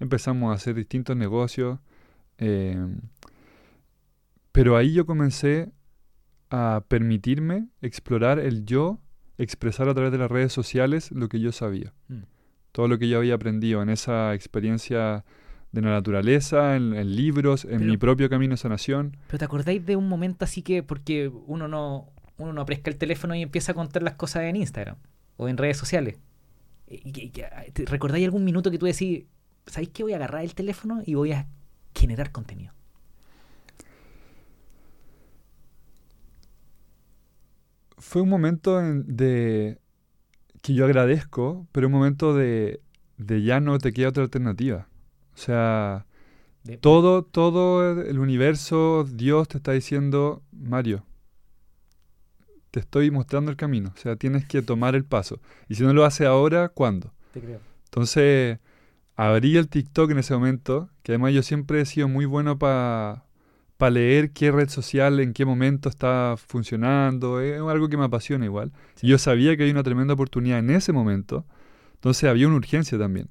empezamos a hacer distintos negocios, eh, pero ahí yo comencé a permitirme explorar el yo, expresar a través de las redes sociales lo que yo sabía. Mm. Todo lo que yo había aprendido en esa experiencia de la naturaleza, en, libros, en mi propio camino de sanación. Pero ¿te acordáis de un momento así que, porque uno no, uno no el teléfono y empieza a contar las cosas en Instagram o en redes sociales? Y, ¿Recordáis algún minuto que tú decís, ¿sabéis que voy a agarrar el teléfono y voy a generar contenido? fue un momento de que yo agradezco, pero un momento de, de ya no te queda otra alternativa. O sea, todo, todo el universo, Dios te está diciendo, Mario, te estoy mostrando el camino. O sea, tienes que tomar el paso. Y si no lo hace ahora, ¿cuándo? Te creo. Entonces, abrí el TikTok en ese momento, que además yo siempre he sido muy bueno para para leer qué red social en qué momento está funcionando. Es algo que me apasiona igual. Y yo sabía que había una tremenda oportunidad en ese momento. Entonces había una urgencia también.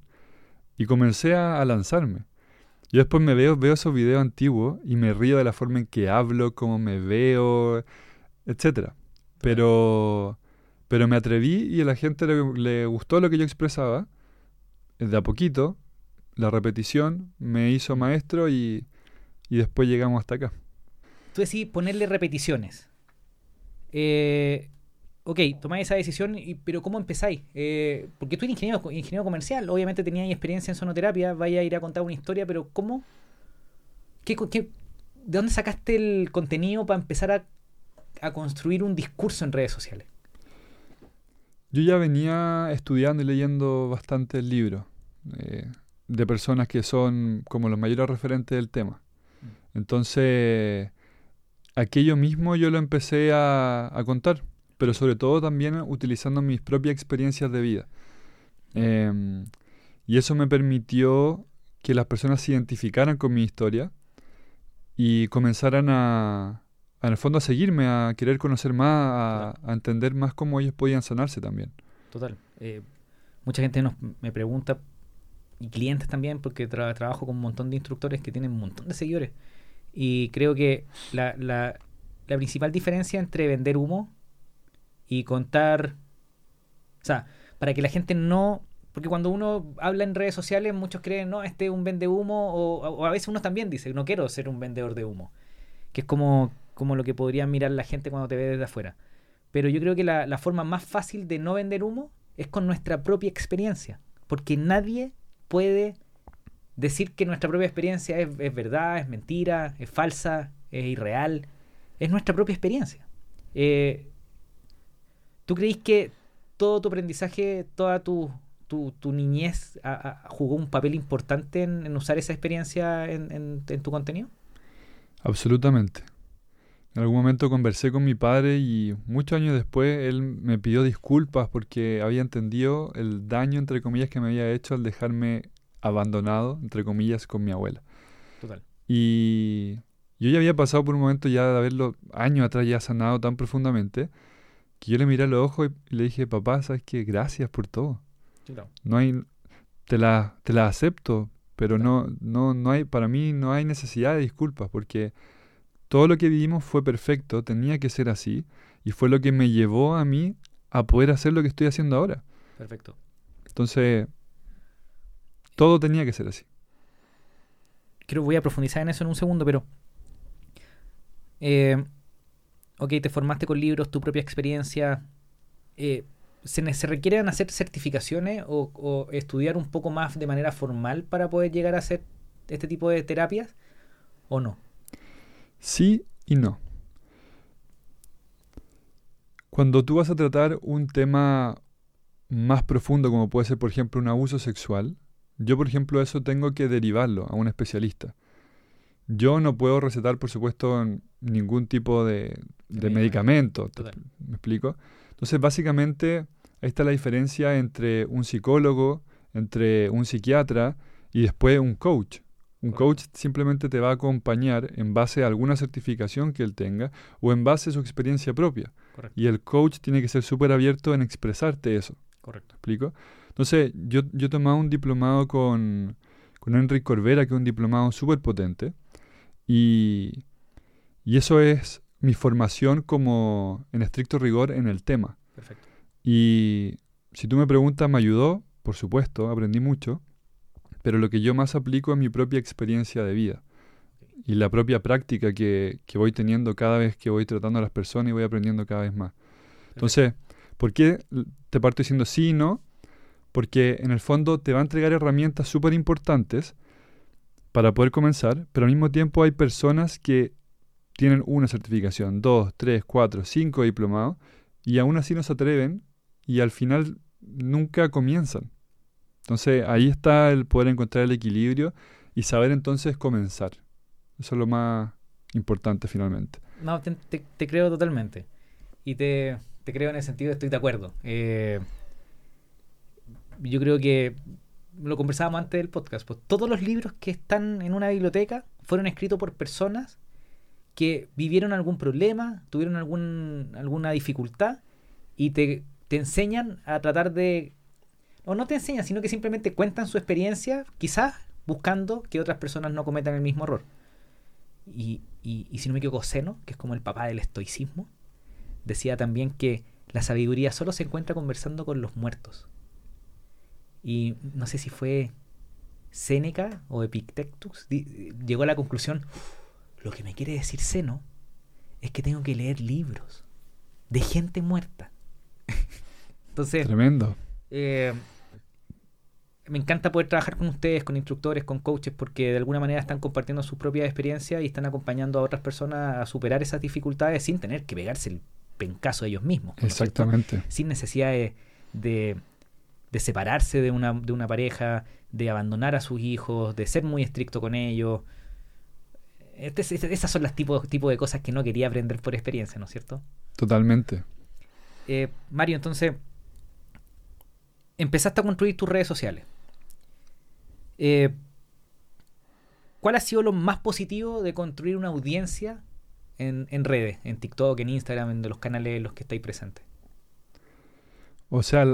Y comencé a, lanzarme. Yo después me veo, veo esos videos antiguos y me río de la forma en que hablo, cómo me veo, etcétera. Pero, pero me atreví y a la gente le, le gustó lo que yo expresaba. De a poquito, la repetición me hizo maestro y, y después llegamos hasta acá. Tú decís ponerle repeticiones. Eh, ok, tomáis esa decisión, pero ¿cómo empezáis? Eh, porque tú eres ingeniero, ingeniero comercial, obviamente tenías experiencia en sonoterapia, vaya a ir a contar una historia, pero ¿cómo? ¿Qué, de dónde sacaste el contenido para empezar a, construir un discurso en redes sociales? Yo ya venía estudiando y leyendo bastantes libros eh, de personas que son como los mayores referentes del tema. Entonces, aquello mismo yo lo empecé a, contar, pero sobre todo también utilizando mis propias experiencias de vida. Em, y eso me permitió que las personas se identificaran con mi historia y comenzaran a, en el fondo, a seguirme, a querer conocer más, a, entender más cómo ellos podían sanarse también. Total. Eh, mucha gente nos, me pregunta, y clientes también, porque trabajo con un montón de instructores que tienen un montón de seguidores. Y creo que la, la, principal diferencia entre vender humo y contar... O sea, para que la gente no porque cuando uno habla en redes sociales, muchos creen, no, este es un vende humo, o, a veces uno también dice, no quiero ser un vendedor de humo, que es como, como lo que podría mirar la gente cuando te ve desde afuera. Pero yo creo que la, la forma más fácil de no vender humo es con nuestra propia experiencia, porque nadie puede decir que nuestra propia experiencia es, verdad, es mentira, es falsa, es irreal, es nuestra propia experiencia. Eh, ¿Tú creís que todo tu aprendizaje, toda tu, tu, niñez jugó un papel importante en, usar esa experiencia en, tu contenido? Absolutamente. En algún momento conversé con mi padre y muchos años después él me pidió disculpas porque había entendido el daño, entre comillas, que me había hecho al dejarme abandonado, entre comillas, con mi abuela. Total. Y yo ya había pasado por un momento ya de haberlo años atrás ya sanado tan profundamente que yo le miré a los ojos y le dije, papá, ¿sabes qué? Gracias por todo. No hay, te la, te la acepto, pero no, no, no hay, para mí no hay necesidad de disculpas porque todo lo que vivimos fue perfecto, tenía que ser así y fue lo que me llevó a mí a poder hacer lo que estoy haciendo ahora. Perfecto. Entonces, todo tenía que ser así. quiero, voy a profundizar en eso en un segundo, pero... Eh, ok, te formaste con libros, tu propia experiencia. Eh, ¿se, ¿se, requieren hacer certificaciones o, o, estudiar un poco más de manera formal para poder llegar a hacer este tipo de terapias o no? Sí y no. Cuando tú vas a tratar un tema más profundo, como puede ser, por ejemplo, un abuso sexual, yo, por ejemplo, eso tengo que derivarlo a un especialista. Yo no puedo recetar, por supuesto, ningún tipo de, de medicamento. ¿Me explico? Entonces, básicamente, ahí está la diferencia entre un psicólogo, entre un psiquiatra y después un coach. Un coach simplemente te va a acompañar en base a alguna certificación que él tenga o en base a su experiencia propia. Correcto. Y el coach tiene que ser súper abierto en expresarte eso. Correcto. ¿Me explico? Entonces, yo, yo he tomado un diplomado con, con Enrique Corvera, que es un diplomado súper potente. Y, y eso es mi formación como en estricto rigor en el tema. Perfecto. Y si tú me preguntas, ¿me ayudó? Por supuesto, aprendí mucho pero lo que yo más aplico es mi propia experiencia de vida y la propia práctica que, que, voy teniendo cada vez que voy tratando a las personas y voy aprendiendo cada vez más. Entonces, ¿por qué te parto diciendo sí y no? Porque en el fondo te va a entregar herramientas súper importantes para poder comenzar, pero al mismo tiempo hay personas que tienen una certificación, dos, tres, cuatro, cinco diplomados, y aún así no se atreven y al final nunca comienzan. Entonces ahí está el poder encontrar el equilibrio y saber entonces comenzar. Eso es lo más importante finalmente. No, te, creo totalmente. Y te, te, creo en ese sentido, estoy de acuerdo. Eh, yo creo que lo conversábamos antes del podcast. Pues todos los libros que están en una biblioteca fueron escritos por personas que vivieron algún problema, tuvieron algún, alguna dificultad y te, te enseñan a tratar de o no te enseñan, sino que simplemente cuentan su experiencia, quizás buscando que otras personas no cometan el mismo error. Y, y, y, si no me equivoco, Zeno, que es como el papá del estoicismo, decía también que la sabiduría solo se encuentra conversando con los muertos. Y no sé si fue Séneca o Epictetus, llegó a la conclusión, lo que me quiere decir Zeno es que tengo que leer libros de gente muerta. Entonces, Tremendo. Eh, me encanta poder trabajar con ustedes, con instructores, con coaches, porque de alguna manera están compartiendo sus propias experiencias y están acompañando a otras personas a superar esas dificultades sin tener que pegarse el pencazo de ellos mismos. ¿no Exactamente. Sin necesidad de, de, de, separarse de una, de una pareja, de abandonar a sus hijos, de ser muy estricto con ellos. Este, este, esas son las tipos tipo de cosas que no quería aprender por experiencia, ¿no es cierto? Totalmente. Eh, Mario, entonces empezaste a construir tus redes sociales. Eh, ¿Cuál ha sido lo más positivo de construir una audiencia en, en, redes, en TikTok, en Instagram, en los canales en los que estáis presentes? O sea,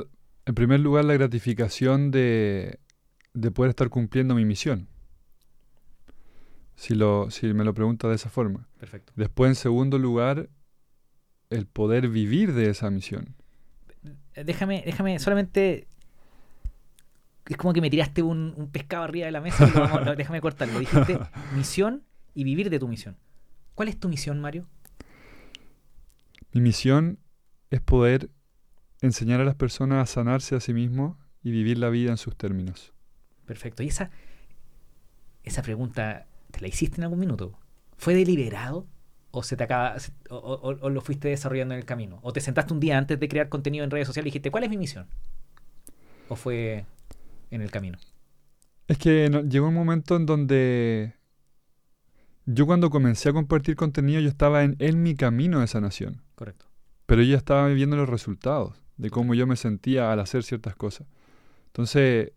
en primer lugar, la gratificación de, de poder estar cumpliendo mi misión. Si, lo, si me lo pregunta de esa forma. Perfecto. Después, en segundo lugar, el poder vivir de esa misión. Déjame, déjame solamente es como que me tiraste un, un pescado arriba de la mesa y lo vamos, lo, déjame cortarlo. Dijiste misión y vivir de tu misión. ¿Cuál es tu misión, Mario? Mi misión es poder enseñar a las personas a sanarse a sí mismos y vivir la vida en sus términos. Perfecto. ¿Y esa, esa pregunta te la hiciste en algún minuto? ¿Fue deliberado? ¿O, se te acaba, o, o, o, lo fuiste desarrollando en el camino? ¿O te sentaste un día antes de crear contenido en redes sociales y dijiste, ¿cuál es mi misión? ¿O fue en el camino? Es que no, llegó un momento en donde yo cuando comencé a compartir contenido yo estaba en, en mi camino de sanación. Correcto. Pero yo ya estaba viendo los resultados de cómo yo me sentía al hacer ciertas cosas. Entonces,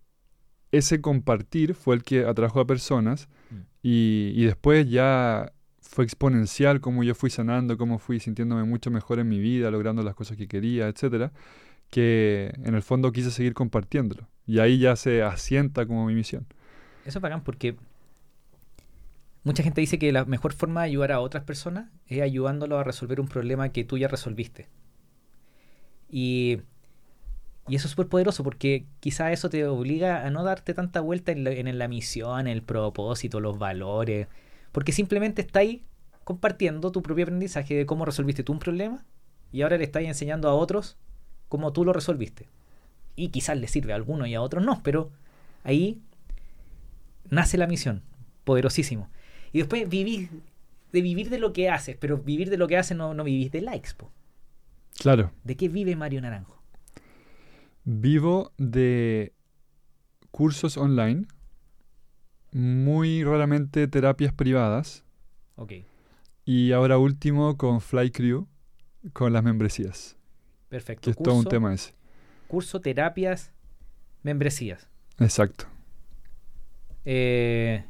ese compartir fue el que atrajo a personas mm. y, y, después ya fue exponencial cómo yo fui sanando, cómo fui sintiéndome mucho mejor en mi vida, logrando las cosas que quería, etcétera, que en el fondo quise seguir compartiéndolo. Y ahí ya se asienta como mi misión. Eso es bacán porque mucha gente dice que la mejor forma de ayudar a otras personas es ayudándolo a resolver un problema que tú ya resolviste. Y Y eso es súper poderoso porque quizá eso te obliga a no darte tanta vuelta en la, en la misión, el propósito, los valores. Porque simplemente está ahí compartiendo tu propio aprendizaje de cómo resolviste tú un problema y ahora le estás enseñando a otros cómo tú lo resolviste. Y quizás le sirve a algunos y a otros no, pero ahí nace la misión. Poderosísimo. Y después vivís de vivir de lo que haces, pero vivir de lo que haces no, no vivís de likes. Po. Claro. ¿De qué vive Mario Naranjo? Vivo de cursos online, muy raramente terapias privadas. Ok. Y ahora último con Fly Crew, con las membresías. Perfecto. Que es todo un tema ese. Curso, terapias, membresías. Exacto. Eh,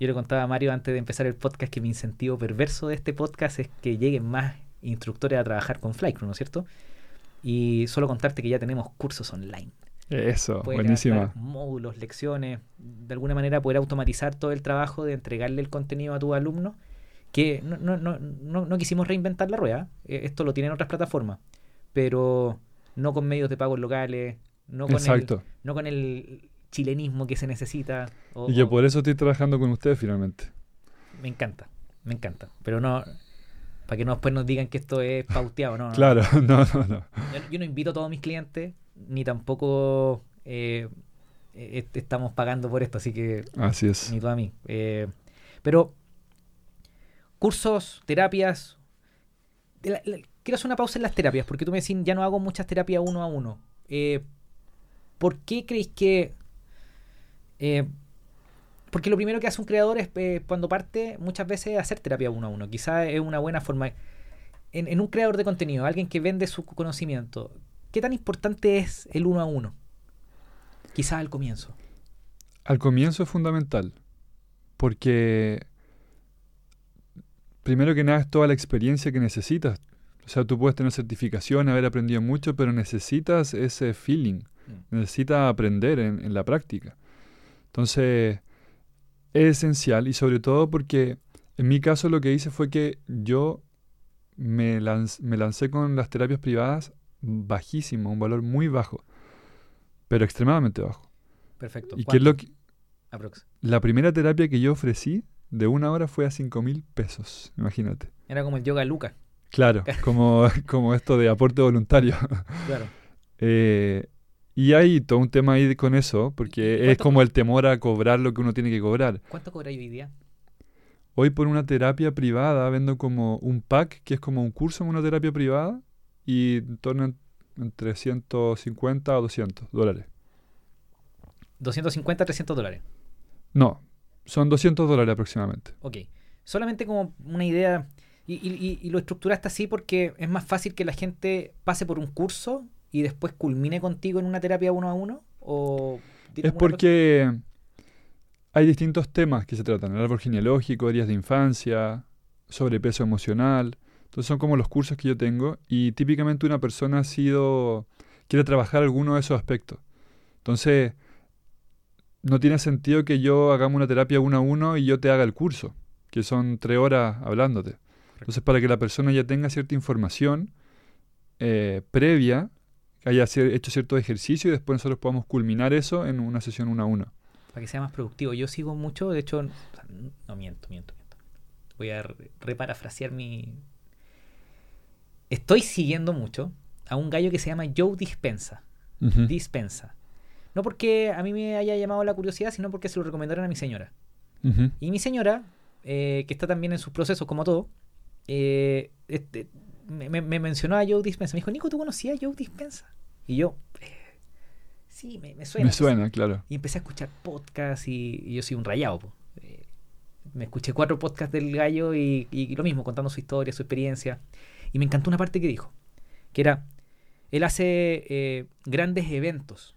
yo le contaba a Mario antes de empezar el podcast que mi incentivo perverso de este podcast es que lleguen más instructores a trabajar con Flycrew, ¿no es cierto? Y solo contarte que ya tenemos cursos online. Eso, buenísima. Módulos, lecciones, de alguna manera poder automatizar todo el trabajo de entregarle el contenido a tus alumnos, que no, no, no, no, quisimos reinventar la rueda, eh, esto lo tienen otras plataformas, pero no con medios de pago locales, no con, El, no con el chilenismo que se necesita. y yo por eso estoy trabajando con ustedes finalmente. Me encanta, me encanta, pero no, para que no después nos digan que esto es pauteado, ¿no? claro, no, no, no. Yo, no invito a todos mis clientes, ni tampoco eh, eh, estamos pagando por esto, así que... Así es. Ni tú a mí. Eh, pero cursos, terapias... quiero hacer una pausa en las terapias, porque tú me decís, ya no hago muchas terapias uno a uno. ¿Por qué creéis que porque lo primero que hace un creador es eh, cuando parte muchas veces hacer terapia uno a uno. Quizás es una buena forma. En, un creador de contenido, alguien que vende su conocimiento, ¿qué tan importante es el uno a uno? Quizás al comienzo. Al comienzo es fundamental. Porque primero que nada es toda la experiencia que necesitas. O sea, tú puedes tener certificación, haber aprendido mucho, pero necesitas ese feeling. Mm. Necesitas aprender en, en la práctica. Entonces, es esencial y sobre todo porque en mi caso lo que hice fue que yo me, me lancé con las terapias privadas bajísimo, un valor muy bajo, pero extremadamente bajo. Perfecto. ¿Y qué es lo que, La primera terapia que yo ofrecí de una hora fue a 5 mil pesos, imagínate. Era como el yoga Luca. Claro, como, como esto de aporte voluntario. Claro. Eh, y hay todo un tema ahí con eso, porque es como el temor a cobrar lo que uno tiene que cobrar. ¿Cuánto cobra hoy día? Hoy por una terapia privada vendo como un pack, que es como un curso en una terapia privada, y en torno entre 150 a 200 dólares. 250 a 300 dólares. No, son 200 dólares aproximadamente. Ok. Solamente como una idea, y, y, y, lo estructuraste así porque es más fácil que la gente pase por un curso y después culmine contigo en una terapia uno a uno? ¿O es porque hay distintos temas que se tratan, el árbol genealógico, heridas de infancia, sobrepeso emocional. Entonces son como los cursos que yo tengo y típicamente una persona ha sido quiere trabajar alguno de esos aspectos. Entonces no tiene sentido que yo hagamos una terapia uno a uno y yo te haga el curso, que son tres horas hablándote. Entonces para que la persona ya tenga cierta información eh, previa haya hecho cierto ejercicio y después nosotros podamos culminar eso en una sesión uno a uno. Para que sea más productivo. Yo sigo mucho, de hecho, no miento, miento, miento. Voy a reparafrasear mi... Estoy siguiendo mucho a un gallo que se llama Joe Dispensa. Dispensa. No porque a mí me haya llamado la curiosidad, sino porque se lo recomendaron a mi señora. Y mi señora, eh, que está también en sus procesos como todo, eh, este, me, mencionó a Joe Dispensa. Me dijo, Nico, ¿tú conocías a Joe Dispensa? Y yo, eh, sí, me, suena. Me suena, claro. Y empecé a escuchar podcasts y, yo soy un rayado. Eh, me escuché cuatro podcasts del gallo y, lo mismo, contando su historia, su experiencia. Y me encantó una parte que dijo, que era, él hace eh, grandes eventos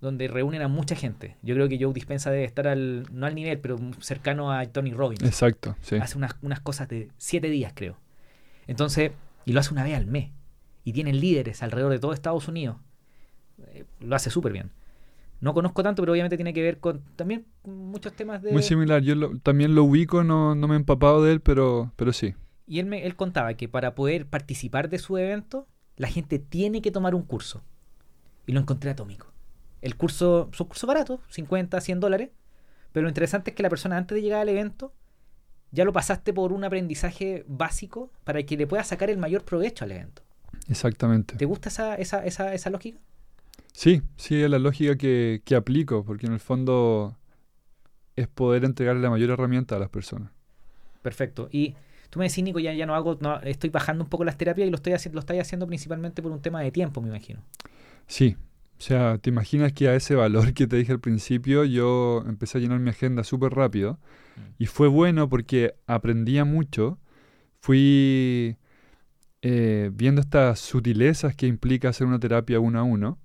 donde reúnen a mucha gente. Yo creo que Joe Dispensa debe estar al, no al nivel, pero cercano a Tony Robbins. Exacto, sí. Hace unas, unas cosas de siete días, creo. Entonces, y lo hace una vez al mes. Y tienen líderes alrededor de todo Estados Unidos. Eh, lo hace súper bien. No conozco tanto, pero obviamente tiene que ver con también muchos temas de... Muy similar, yo también lo ubico, no, no me he empapado de él, pero, pero sí. Y él, me, él contaba que para poder participar de su evento, la gente tiene que tomar un curso. y lo encontré atómico. El curso, son cursos baratos, 50, 100 dólares, pero lo interesante es que la persona antes de llegar al evento ya lo pasaste por un aprendizaje básico para que le pueda sacar el mayor provecho al evento. Exactamente. ¿Te gusta esa, esa, esa, esa lógica? Sí, sí, es la lógica que, que aplico, porque en el fondo es poder entregarle la mayor herramienta a las personas. Perfecto. Y tú me decís, Nico, ya, ya no hago, no, estoy bajando un poco las terapias y lo estoy haciendo, lo estoy haciendo principalmente por un tema de tiempo, me imagino. Sí, o sea, te imaginas que a ese valor que te dije al principio, yo empecé a llenar mi agenda súper rápido. Y fue bueno porque aprendía mucho. Fui eh, viendo estas sutilezas que implica hacer una terapia uno a uno.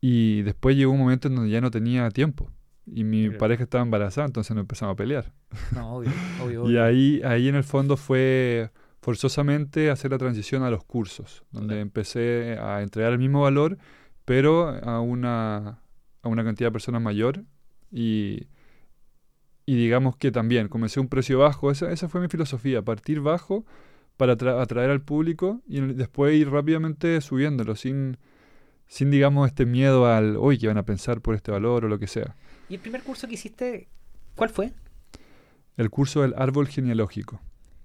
Y después llegó un momento en donde ya no tenía tiempo. Y mi pareja estaba embarazada, entonces nos empezamos a pelear. No, obvio, obvio, Y ahí, ahí en el fondo fue forzosamente hacer la transición a los cursos, donde empecé a entregar el mismo valor, pero a una, a una cantidad de personas mayor. Y, y digamos que también comencé un precio bajo, esa, esa fue mi filosofía, partir bajo para atra- atraer al público y después ir rápidamente subiéndolo, sin, sin digamos este miedo al, hoy que van a pensar por este valor o lo que sea. ¿Y el primer curso que hiciste, cuál fue? El curso del árbol genealógico.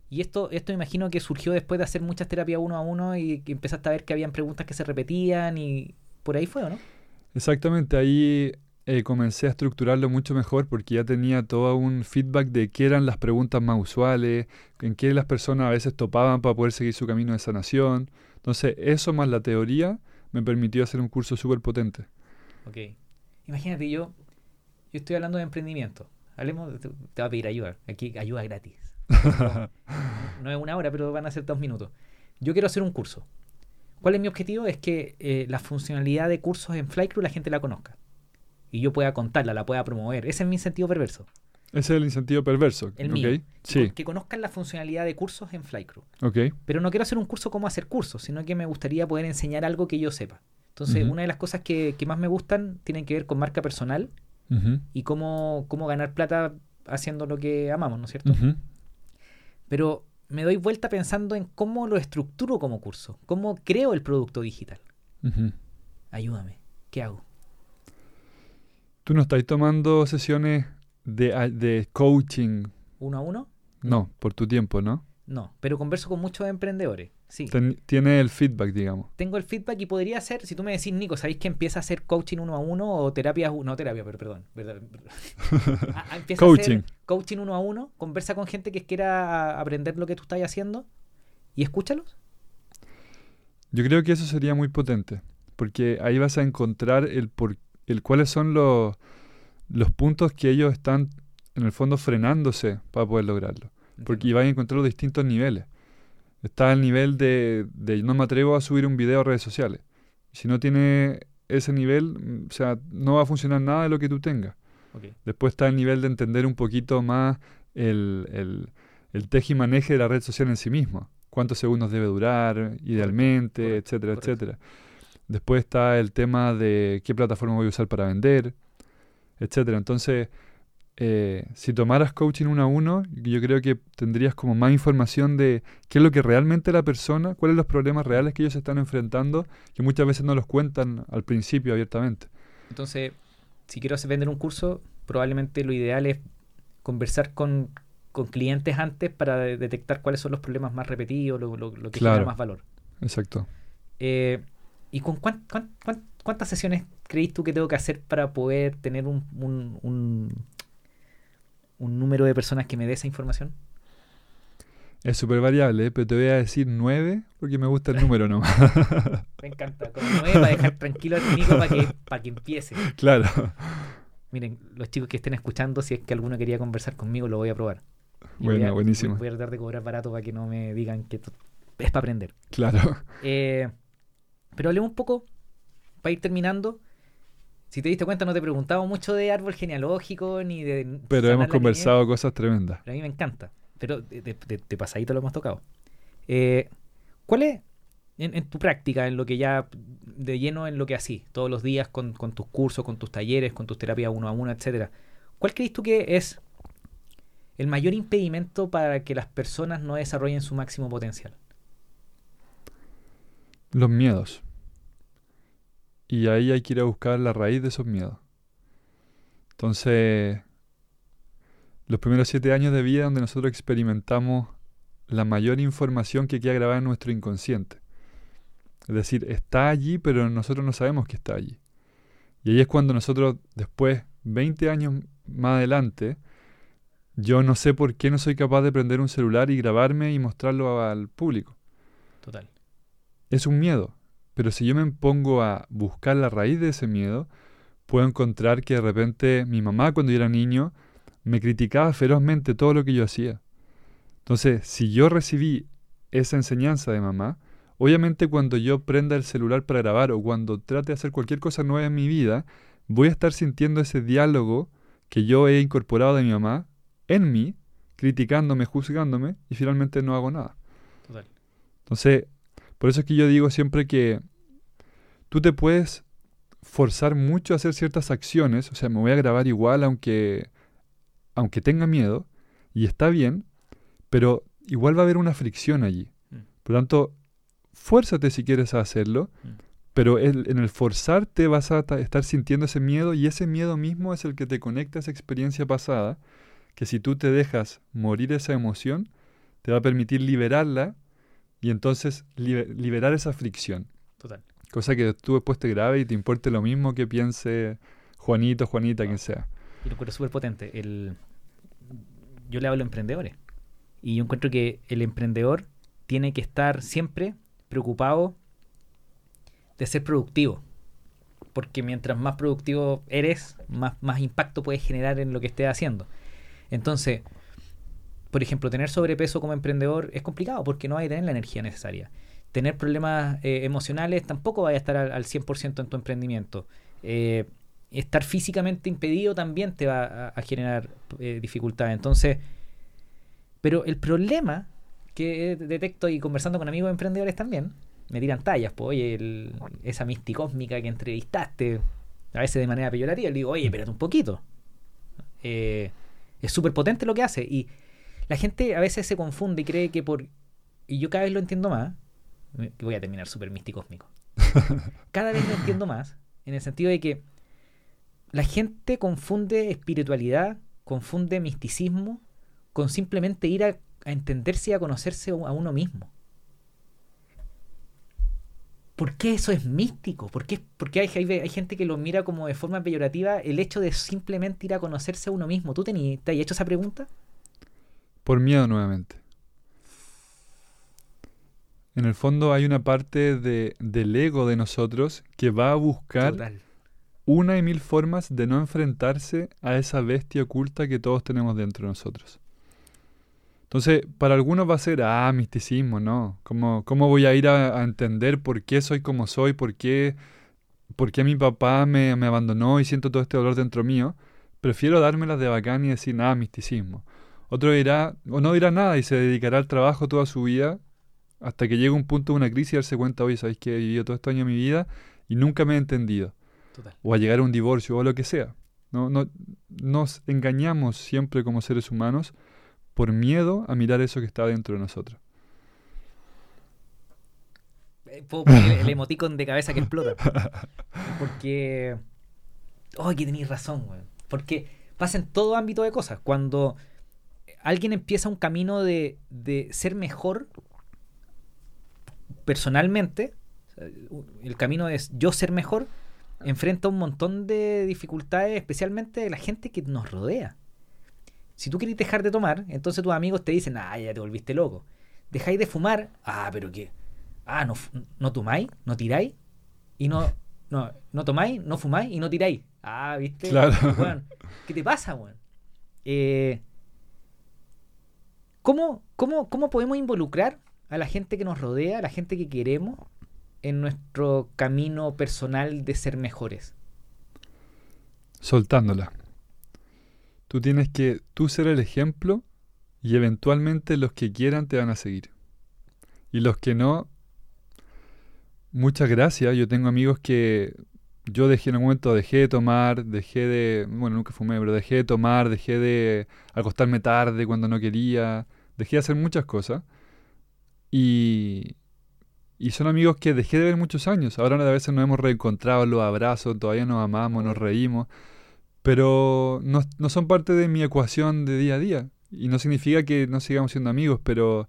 Y esto, esto me imagino que surgió después de hacer muchas terapias uno a uno y que empezaste a ver que habían preguntas que se repetían y por ahí fue, ¿o no? Exactamente, ahí eh, comencé a estructurarlo mucho mejor porque ya tenía todo un feedback de qué eran las preguntas más usuales, en qué las personas a veces topaban para poder seguir su camino de sanación. Entonces, eso más la teoría me permitió hacer un curso súper potente. Ok. Imagínate, yo, yo estoy hablando de emprendimiento. Hablemos, de- te, te va a pedir ayuda. Aquí, ayuda gratis. No, no es una hora, pero van a ser dos minutos. Yo quiero hacer un curso. ¿Cuál es mi objetivo? Es que eh, la funcionalidad de cursos en Flycrew la gente la conozca. Y yo pueda contarla, la pueda promover. Ese es mi sentido perverso. Ese es el incentivo perverso. El mío. Que Sí, con- Que conozcan la funcionalidad de cursos en Flycrew. Pero no quiero hacer un curso como hacer cursos, sino que me gustaría poder enseñar algo que yo sepa. Entonces, una de las cosas que, que más me gustan tienen que ver con marca personal y cómo, cómo ganar plata haciendo lo que amamos, ¿no es cierto? Pero me doy vuelta pensando en cómo lo estructuro como curso, cómo creo el producto digital. Ayúdame, ¿qué hago? ¿Tú no estás tomando sesiones de, de coaching? ¿Uno a uno? No, por tu tiempo, ¿no? No, pero converso con muchos emprendedores. Sí. Ten- tiene el feedback, digamos. Tengo el feedback y podría ser, si tú me decís, Nico, ¿sabéis que empieza a hacer coaching uno a uno o terapia, no terapia, pero perdón, verdad, Ah, ah, empieza a Coaching. hacer coaching uno a uno, conversa con gente que quiera aprender lo que tú estás haciendo y escúchalos. Yo creo que eso sería muy potente, porque ahí vas a encontrar el por, el cuáles son los, los puntos que ellos están en el fondo frenándose para poder lograrlo. Porque vas a encontrar los distintos niveles. Está el nivel de, de no me atrevo a subir un video a redes sociales. Si no tiene ese nivel, o sea, no va a funcionar nada de lo que tú tengas. Después está el nivel de entender un poquito más el, el, el teje y maneje de la red social en sí mismo. Cuántos segundos debe durar, idealmente, correcto, etcétera, correcto. etcétera. Después está el tema de qué plataforma voy a usar para vender, etcétera. Entonces, eh, si tomaras coaching uno a uno, yo creo que tendrías como más información de qué es lo que realmente la persona, cuáles son los problemas reales que ellos están enfrentando, que muchas veces no los cuentan al principio abiertamente. Entonces, si quiero hacer vender un curso, probablemente lo ideal es conversar con, con clientes antes para de- detectar cuáles son los problemas más repetidos, lo, lo- lo que Claro. genera más valor. Exacto. Eh, ¿Y con cuán- cuán- cuán- cuántas sesiones crees tú que tengo que hacer para poder tener un, un, un, un número de personas que me dé esa información? Es súper variable, ¿eh? pero te voy a decir nueve porque me gusta el número nomás. Me encanta. Como nueve para dejar tranquilo al Nico para que, para que empiece. claro. Miren, los chicos que estén escuchando, si es que alguno quería conversar conmigo, lo voy a probar. Y voy Bueno, a- buenísimo. Voy, a tratar de cobrar barato para que no me digan que es para aprender. Claro. Eh, pero hablemos un poco, para ir terminando. Si te diste cuenta, no te he preguntado mucho de árbol genealógico ni de. Pero hemos conversado cosas tremendas. pero a mí me encanta. Pero de, de- de- de pasadito lo hemos tocado. Eh, ¿Cuál es, en, en tu práctica, en lo que ya de lleno en lo que así, todos los días con, con tus cursos, con tus talleres, con tus terapias uno a uno, etcétera? ¿Cuál crees tú que es el mayor impedimento para que las personas no desarrollen su máximo potencial? Los miedos. Y ahí hay que ir a buscar la raíz de esos miedos. Entonces, los primeros siete años de vida donde nosotros experimentamos la mayor información que queda grabada en nuestro inconsciente. Es decir, está allí, pero nosotros no sabemos que está allí. Y ahí es cuando nosotros, después, 20 años más adelante, yo no sé por qué no soy capaz de prender un celular y grabarme y mostrarlo al público. Total. Es un miedo. Pero si yo me pongo a buscar la raíz de ese miedo, puedo encontrar que de repente mi mamá cuando yo era niño me criticaba ferozmente todo lo que yo hacía. Entonces, si yo recibí esa enseñanza de mamá, obviamente cuando yo prenda el celular para grabar o cuando trate de hacer cualquier cosa nueva en mi vida, voy a estar sintiendo ese diálogo que yo he incorporado de mi mamá en mí, criticándome, juzgándome, y finalmente no hago nada. Total. Entonces, por eso es que yo digo siempre que tú te puedes forzar mucho a hacer ciertas acciones, o sea, me voy a grabar igual aunque, aunque tenga miedo, y está bien, pero igual va a haber una fricción allí. Mm. Por lo tanto, fuérzate si quieres a hacerlo, mm. pero en el forzarte vas a estar sintiendo ese miedo y ese miedo mismo es el que te conecta a esa experiencia pasada, que si tú te dejas morir esa emoción, te va a permitir liberarla y entonces liberar esa fricción. Total. Cosa que tú después te grabe y te importe lo mismo que piense Juanito, Juanita, quien sea. Y lo encuentro súper potente. El... Yo le hablo a emprendedores. Y yo encuentro que el emprendedor tiene que estar siempre preocupado de ser productivo. Porque mientras más productivo eres, más, más impacto puedes generar en lo que estés haciendo. Entonces, por ejemplo, tener sobrepeso como emprendedor es complicado porque no hay a tener la energía necesaria. Tener problemas eh, emocionales tampoco va a estar al, 100% en tu emprendimiento. Eh, estar físicamente impedido también te va a, generar eh, dificultades. Entonces, pero el problema que detecto y conversando con amigos emprendedores también, me tiran tallas, pues, oye, esa misticósmica que entrevistaste, a veces de manera peyorativa, le digo, oye, espérate un poquito. es súper potente lo que hace. Y la gente a veces se confunde y cree que por... Y yo cada vez lo entiendo más. Voy a terminar súper místico Cada vez lo entiendo más. En el sentido de que la gente confunde espiritualidad, confunde misticismo con simplemente ir a, entenderse y a conocerse a uno mismo. ¿Por qué eso es místico? ¿Por qué, porque hay, hay, gente que lo mira como de forma peyorativa el hecho de simplemente ir a conocerse a uno mismo? ¿Tú te, te has hecho esa pregunta? Por miedo nuevamente. En el fondo hay una parte de, del ego de nosotros que va a buscar una y mil formas de no enfrentarse a esa bestia oculta que todos tenemos dentro de nosotros. Entonces, para algunos va a ser, ah, misticismo, ¿no? ¿Cómo, cómo voy a ir a, entender por qué soy como soy? ¿Por qué, por qué mi papá me, me, abandonó y siento todo este dolor dentro mío? Prefiero dármelas de bacán y decir, nada, misticismo. Otro dirá, o no dirá nada y se dedicará al trabajo toda su vida hasta que llegue un punto de una crisis y darse cuenta, oye, ¿sabéis que he vivido todo este año de mi vida y nunca me he entendido? O a llegar a un divorcio o lo que sea. No, no, nos engañamos siempre como seres humanos por miedo a mirar eso que está dentro de nosotros. Eh, el, emoticon de cabeza que explota. Porque. ¡Ay, que tenéis razón, güey! Porque pasa en todo ámbito de cosas. Cuando alguien empieza un camino de, ser mejor personalmente, el camino es yo ser mejor, enfrenta un montón de dificultades, especialmente de la gente que nos rodea. Si tú quieres dejar de tomar, entonces tus amigos te dicen, ah, ya te volviste loco. Dejáis de fumar, ah, pero qué. Ah, no, no tomáis, no tiráis, y no, no, no tomáis, no fumáis y no tiráis. Ah, ¿viste? Claro. ¿Qué te pasa, weón? Eh, ¿Cómo, cómo, podemos involucrar a la gente que nos rodea, a la gente que queremos, en nuestro camino personal de ser mejores? Soltándola. Tú tienes que tú ser el ejemplo y eventualmente los que quieran te van a seguir. Y los que no, muchas gracias. Yo tengo amigos que yo dejé en un momento, dejé de tomar, dejé de, bueno, nunca fumé, pero dejé de tomar, dejé de acostarme tarde cuando no quería, dejé de hacer muchas cosas y, Y son amigos que dejé de ver muchos años. Ahora a veces nos hemos reencontrado, los abrazos, todavía nos amamos, nos reímos. Pero no, no son parte de mi ecuación de día a día. Y no significa que no sigamos siendo amigos, pero,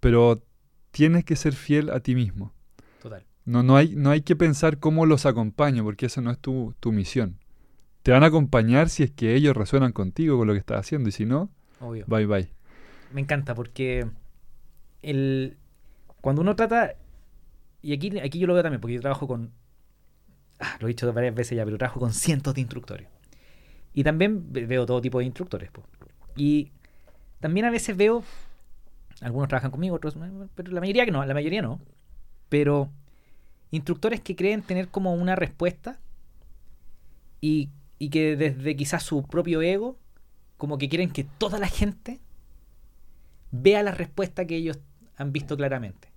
pero tienes que ser fiel a ti mismo. Total. No, no, hay, no hay que pensar cómo los acompaño, porque eso no es tu, tu misión. Te van a acompañar si es que ellos resuenan contigo con lo que estás haciendo, y si no, Obvio. bye bye. Me encanta porque el, cuando uno trata, y aquí, aquí yo lo veo también, porque yo trabajo con, ah, lo he dicho varias veces ya, pero trabajo con cientos de instructores. Y también ve- veo todo tipo de instructores. po. Y también a veces veo, algunos trabajan conmigo, otros, pero la mayoría que no, la mayoría no. Pero instructores que creen tener como una respuesta y, y que desde quizás su propio ego, como que quieren que toda la gente vea la respuesta que ellos han visto claramente.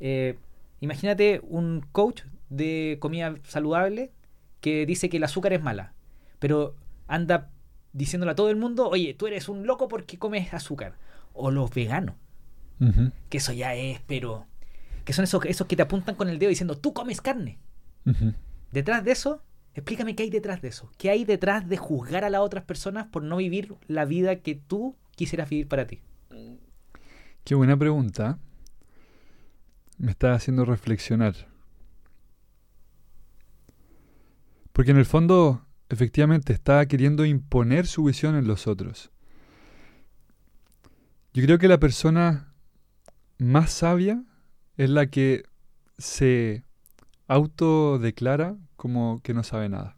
Eh, imagínate un coach de comida saludable que dice que el azúcar es mala, pero anda diciéndole a todo el mundo, oye, tú eres un loco porque comes azúcar. O los veganos, que eso ya es, pero... Que son esos, esos que te apuntan con el dedo diciendo, tú comes carne. Detrás de eso, explícame qué hay detrás de eso. ¿Qué hay detrás de juzgar a las otras personas por no vivir la vida que tú quisieras vivir para ti? Qué buena pregunta. Me está haciendo reflexionar. Porque en el fondo, efectivamente, está queriendo imponer su visión en los otros. Yo creo que la persona más sabia es la que se autodeclara como que no sabe nada.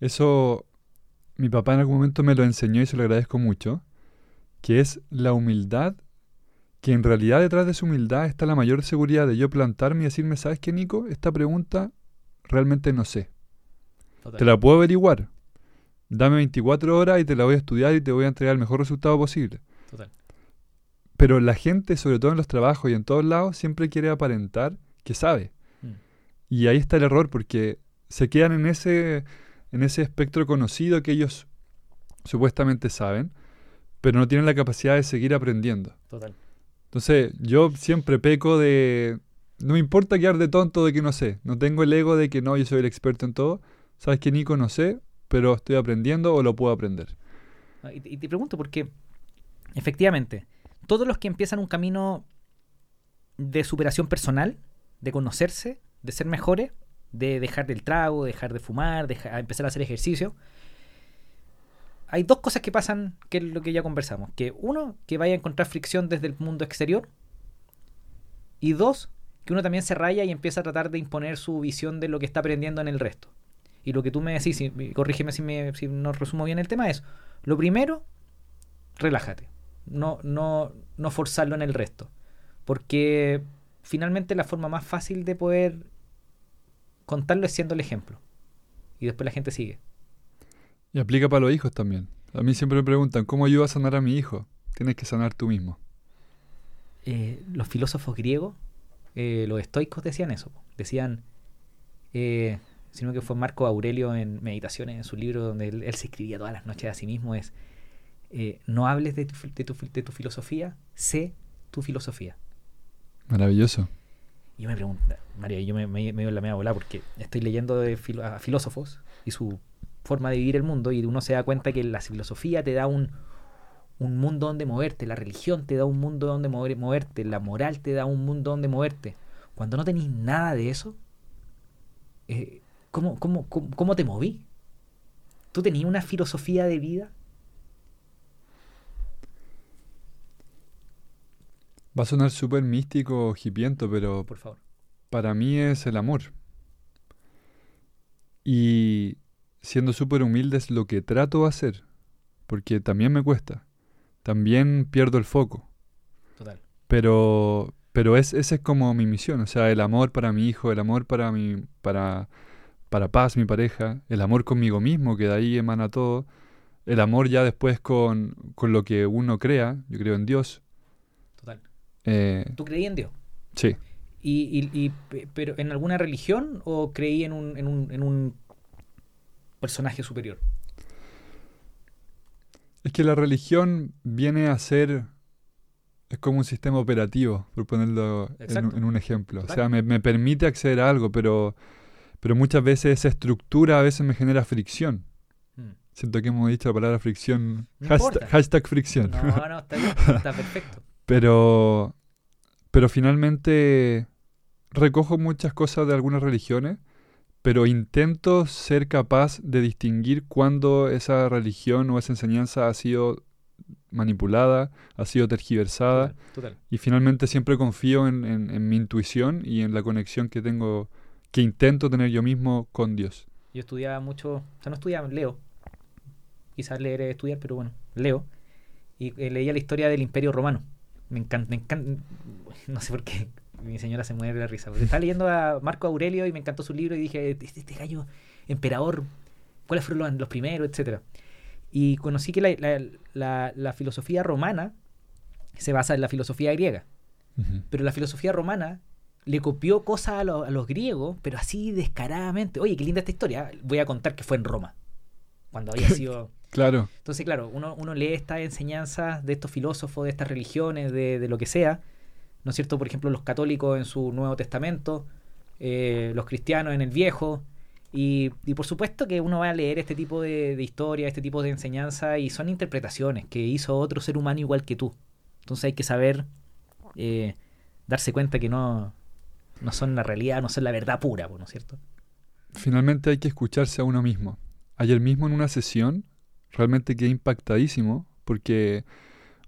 Eso mi papá en algún momento me lo enseñó y se lo agradezco mucho que es la humildad, que en realidad detrás de su humildad está la mayor seguridad de yo plantarme y decirme, ¿sabes qué, Nico? Esta pregunta realmente no sé. Te la puedo averiguar. Dame 24 horas y te la voy a estudiar y te voy a entregar el mejor resultado posible. Total. Pero la gente, sobre todo en los trabajos y en todos lados, siempre quiere aparentar que sabe. Mm. Y ahí está el error, porque se quedan en ese, en ese espectro conocido que ellos supuestamente saben, pero no tienen la capacidad de seguir aprendiendo. Total. Entonces, yo siempre peco de... No me importa quedar de tonto de que no sé. No tengo el ego de que no, yo soy el experto en todo. Sabes que Nico no sé, pero estoy aprendiendo o lo puedo aprender. Ah, Y te, pregunto porque, efectivamente, todos los que empiezan un camino de superación personal, de conocerse, de ser mejores, de dejar del trago, dejar de fumar, dejar, empezar a hacer ejercicio, hay dos cosas que pasan, que es lo que ya conversamos. Que uno, que vaya a encontrar fricción desde el mundo exterior. Y dos, que uno también se raya y empieza a tratar de imponer su visión de lo que está aprendiendo en el resto. Y lo que tú me decís, y corrígeme si, me, si no resumo bien el tema, es, lo primero, relájate. No, no, no forzarlo en el resto. Porque finalmente la forma más fácil de poder contarlo es siendo el ejemplo. Y después la gente sigue. Y aplica para los hijos también. A mí siempre me preguntan, ¿cómo ayudo a sanar a mi hijo? Tienes que sanar tú mismo. Eh, los filósofos griegos, eh, los estoicos decían eso. Decían, eh, sino que fue Marco Aurelio en Meditaciones, en su libro donde él, él se escribía todas las noches a sí mismo, es, no hables de tu, fil- de tu fil- de tu filosofía, sé tu filosofía. Maravilloso. Y yo me pregunto, María, yo me, me, me dio la media bola porque estoy leyendo de filo- a filósofos y su forma de vivir el mundo y uno se da cuenta que la filosofía te da un, un mundo donde moverte, la religión te da un mundo donde mover- moverte, la moral te da un mundo donde moverte. Cuando no tenéis nada de eso, eh, ¿cómo, cómo, cómo, cómo te moví? ¿Tú tenías una filosofía de vida? Va a sonar súper místico hipiento, pero Por favor. para mí es el amor. Y siendo súper humilde es lo que trato de hacer, porque también me cuesta. También pierdo el foco. Total. Pero, pero es, esa es como mi misión, o sea, el amor para mi hijo, el amor para mi, para, para Paz, mi pareja, el amor conmigo mismo, que de ahí emana todo, el amor ya después con, con lo que uno crea, yo creo en Dios. Total. Eh, ¿Tú creías en Dios? sí, ¿Y, y, y pe- pero en alguna religión o creí en un, en un, en un personaje superior? es que la religión viene a ser es como un sistema operativo, por ponerlo en, un ejemplo. O sea, me, me permite acceder a algo, pero, pero muchas veces esa estructura a veces me genera fricción. Mm. Siento que hemos dicho la palabra fricción. No Hashtag, hashtag fricción. No, no, está bien, está perfecto. Pero, pero finalmente recojo muchas cosas de algunas religiones, pero intento ser capaz de distinguir cuándo esa religión o esa enseñanza ha sido manipulada, ha sido tergiversada, Total, total. y finalmente siempre confío en, en- en mi intuición y en la conexión que tengo, que intento tener yo mismo con Dios. Yo estudiaba mucho, o sea, no estudiaba, leo. Quizás leer es estudiar, pero bueno, leo. Y eh, leía la historia del Imperio Romano. Me encanta, me encanta, no sé por qué mi señora se muere de la risa. Porque estaba leyendo a Marco Aurelio y me encantó su libro y dije, este, este gallo, emperador, ¿cuáles fueron los, los primeros, etcétera? Y conocí que la, la- la- la filosofía romana se basa en la filosofía griega. Pero la filosofía romana le copió cosas a, lo- a los griegos, pero así descaradamente. Oye, qué linda esta historia. Voy a contar que fue en Roma, cuando había sido... Claro, Entonces, claro, uno, uno lee estas enseñanzas de estos filósofos, de estas religiones, de, de lo que sea, ¿no es cierto? Por ejemplo, los católicos en su Nuevo Testamento, eh, los cristianos en el Viejo, y, y por supuesto que uno va a leer este tipo de, de historia, este tipo de enseñanza, y son interpretaciones que hizo otro ser humano igual que tú. Entonces hay que saber eh, darse cuenta que no, no son la realidad, no son la verdad pura, ¿no es cierto? finalmente hay que escucharse a uno mismo. Ayer mismo en una sesión realmente quedé impactadísimo porque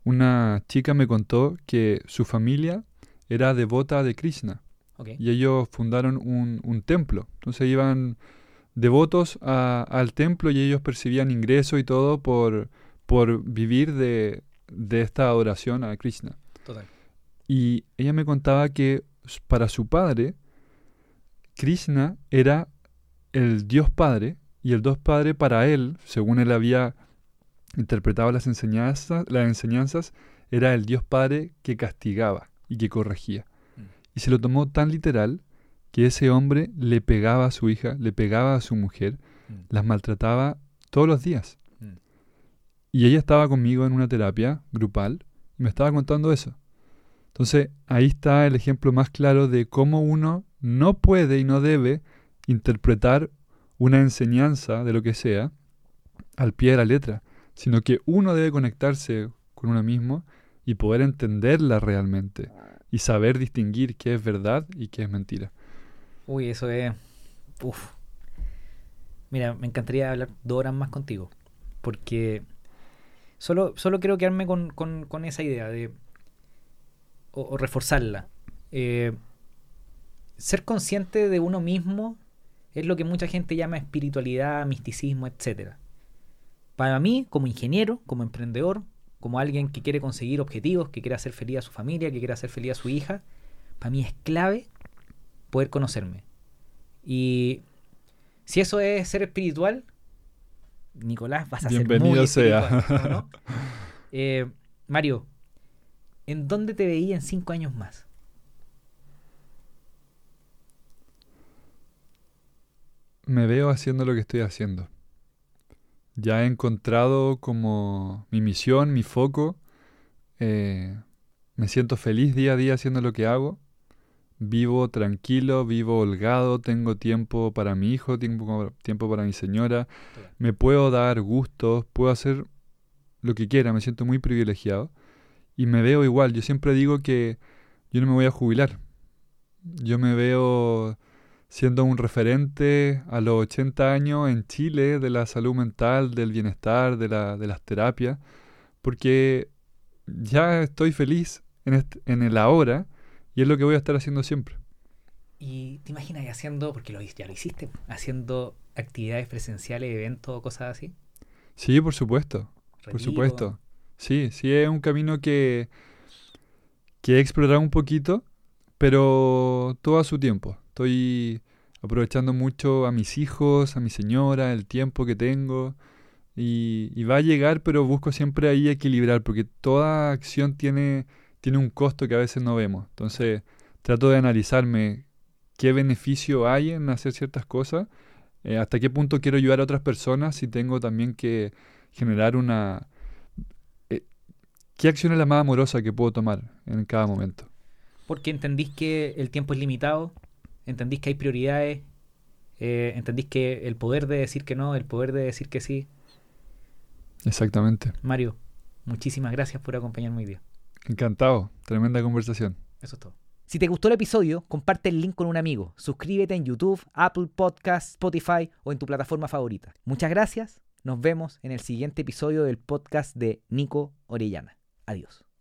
una chica me contó que su familia era devota de Krishna y ellos fundaron un, un templo. Entonces iban devotos a- al templo y ellos percibían ingresos y todo por, por vivir de, de esta adoración a Krishna. Total. Y ella me contaba que para su padre, Krishna era el Dios Padre, y el Dios Padre para él, según él había interpretado las enseñanzas, las enseñanzas, era el Dios Padre que castigaba y que corregía. Mm. Y se lo tomó tan literal que ese hombre le pegaba a su hija, le pegaba a su mujer, Mm. las maltrataba todos los días. Mm. Y ella estaba conmigo en una terapia grupal y me estaba contando eso. Entonces, ahí está el ejemplo más claro de cómo uno no puede y no debe interpretar una enseñanza de lo que sea al pie de la letra, sino que uno debe conectarse con uno mismo y poder entenderla realmente y saber distinguir qué es verdad y qué es mentira. Uy, eso es. Uf. Mira, me encantaría hablar dos horas más contigo. Porque solo, solo quiero quedarme con, con- esa idea de. O, o reforzarla. Eh, ser consciente de uno mismo es lo que mucha gente llama espiritualidad, misticismo, etc. Para mí, como ingeniero, como emprendedor, como alguien que quiere conseguir objetivos, que quiere hacer feliz a su familia, que quiere hacer feliz a su hija, para mí es clave poder conocerme. Y si eso es ser espiritual, Nicolás, vas a ser Bienvenido muy sea. espiritual, ¿o no? Eh, Mario, ¿en dónde te veía en cinco años más? Me veo haciendo lo que estoy haciendo. Ya he encontrado como mi misión, mi foco. eh, me siento feliz día a día haciendo lo que hago. Vivo tranquilo, vivo holgado, tengo tiempo para mi hijo, tiempo, tiempo para mi señora. Me puedo dar gustos, puedo hacer lo que quiera, me siento muy privilegiado. Y me veo igual, yo siempre digo que yo no me voy a jubilar. Yo me veo siendo un referente a los 80 años en Chile de la salud mental, del bienestar, de, la, de las terapias, porque ya estoy feliz en, este- en el ahora y es lo que voy a estar haciendo siempre. Y te imaginas haciendo, porque lo, ya lo hiciste, haciendo actividades presenciales, eventos, cosas así. Sí, por supuesto, por supuesto. Sí, sí, es un camino que, que he explorado un poquito, pero todo a su tiempo. Estoy aprovechando mucho a mis hijos, a mi señora, el tiempo que tengo. Y, va a llegar, pero busco siempre ahí equilibrar, porque toda acción tiene, tiene un costo que a veces no vemos. Entonces, trato de analizarme qué beneficio hay en hacer ciertas cosas, eh, hasta qué punto quiero ayudar a otras personas, si tengo también que generar una... eh, ¿Qué acción es la más amorosa que puedo tomar en cada momento? Porque entendís que el tiempo es limitado, entendís que hay prioridades, eh, entendís que el poder de decir que no, el poder de decir que sí. Exactamente. Mario, muchísimas gracias por acompañarme hoy día. Encantado, tremenda conversación. Eso es todo. Si te gustó el episodio, comparte el link con un amigo. Suscríbete en YouTube, Apple Podcasts, Spotify o en tu plataforma favorita. Muchas gracias. Nos vemos en el siguiente episodio del podcast de Nico Orellana. Adiós.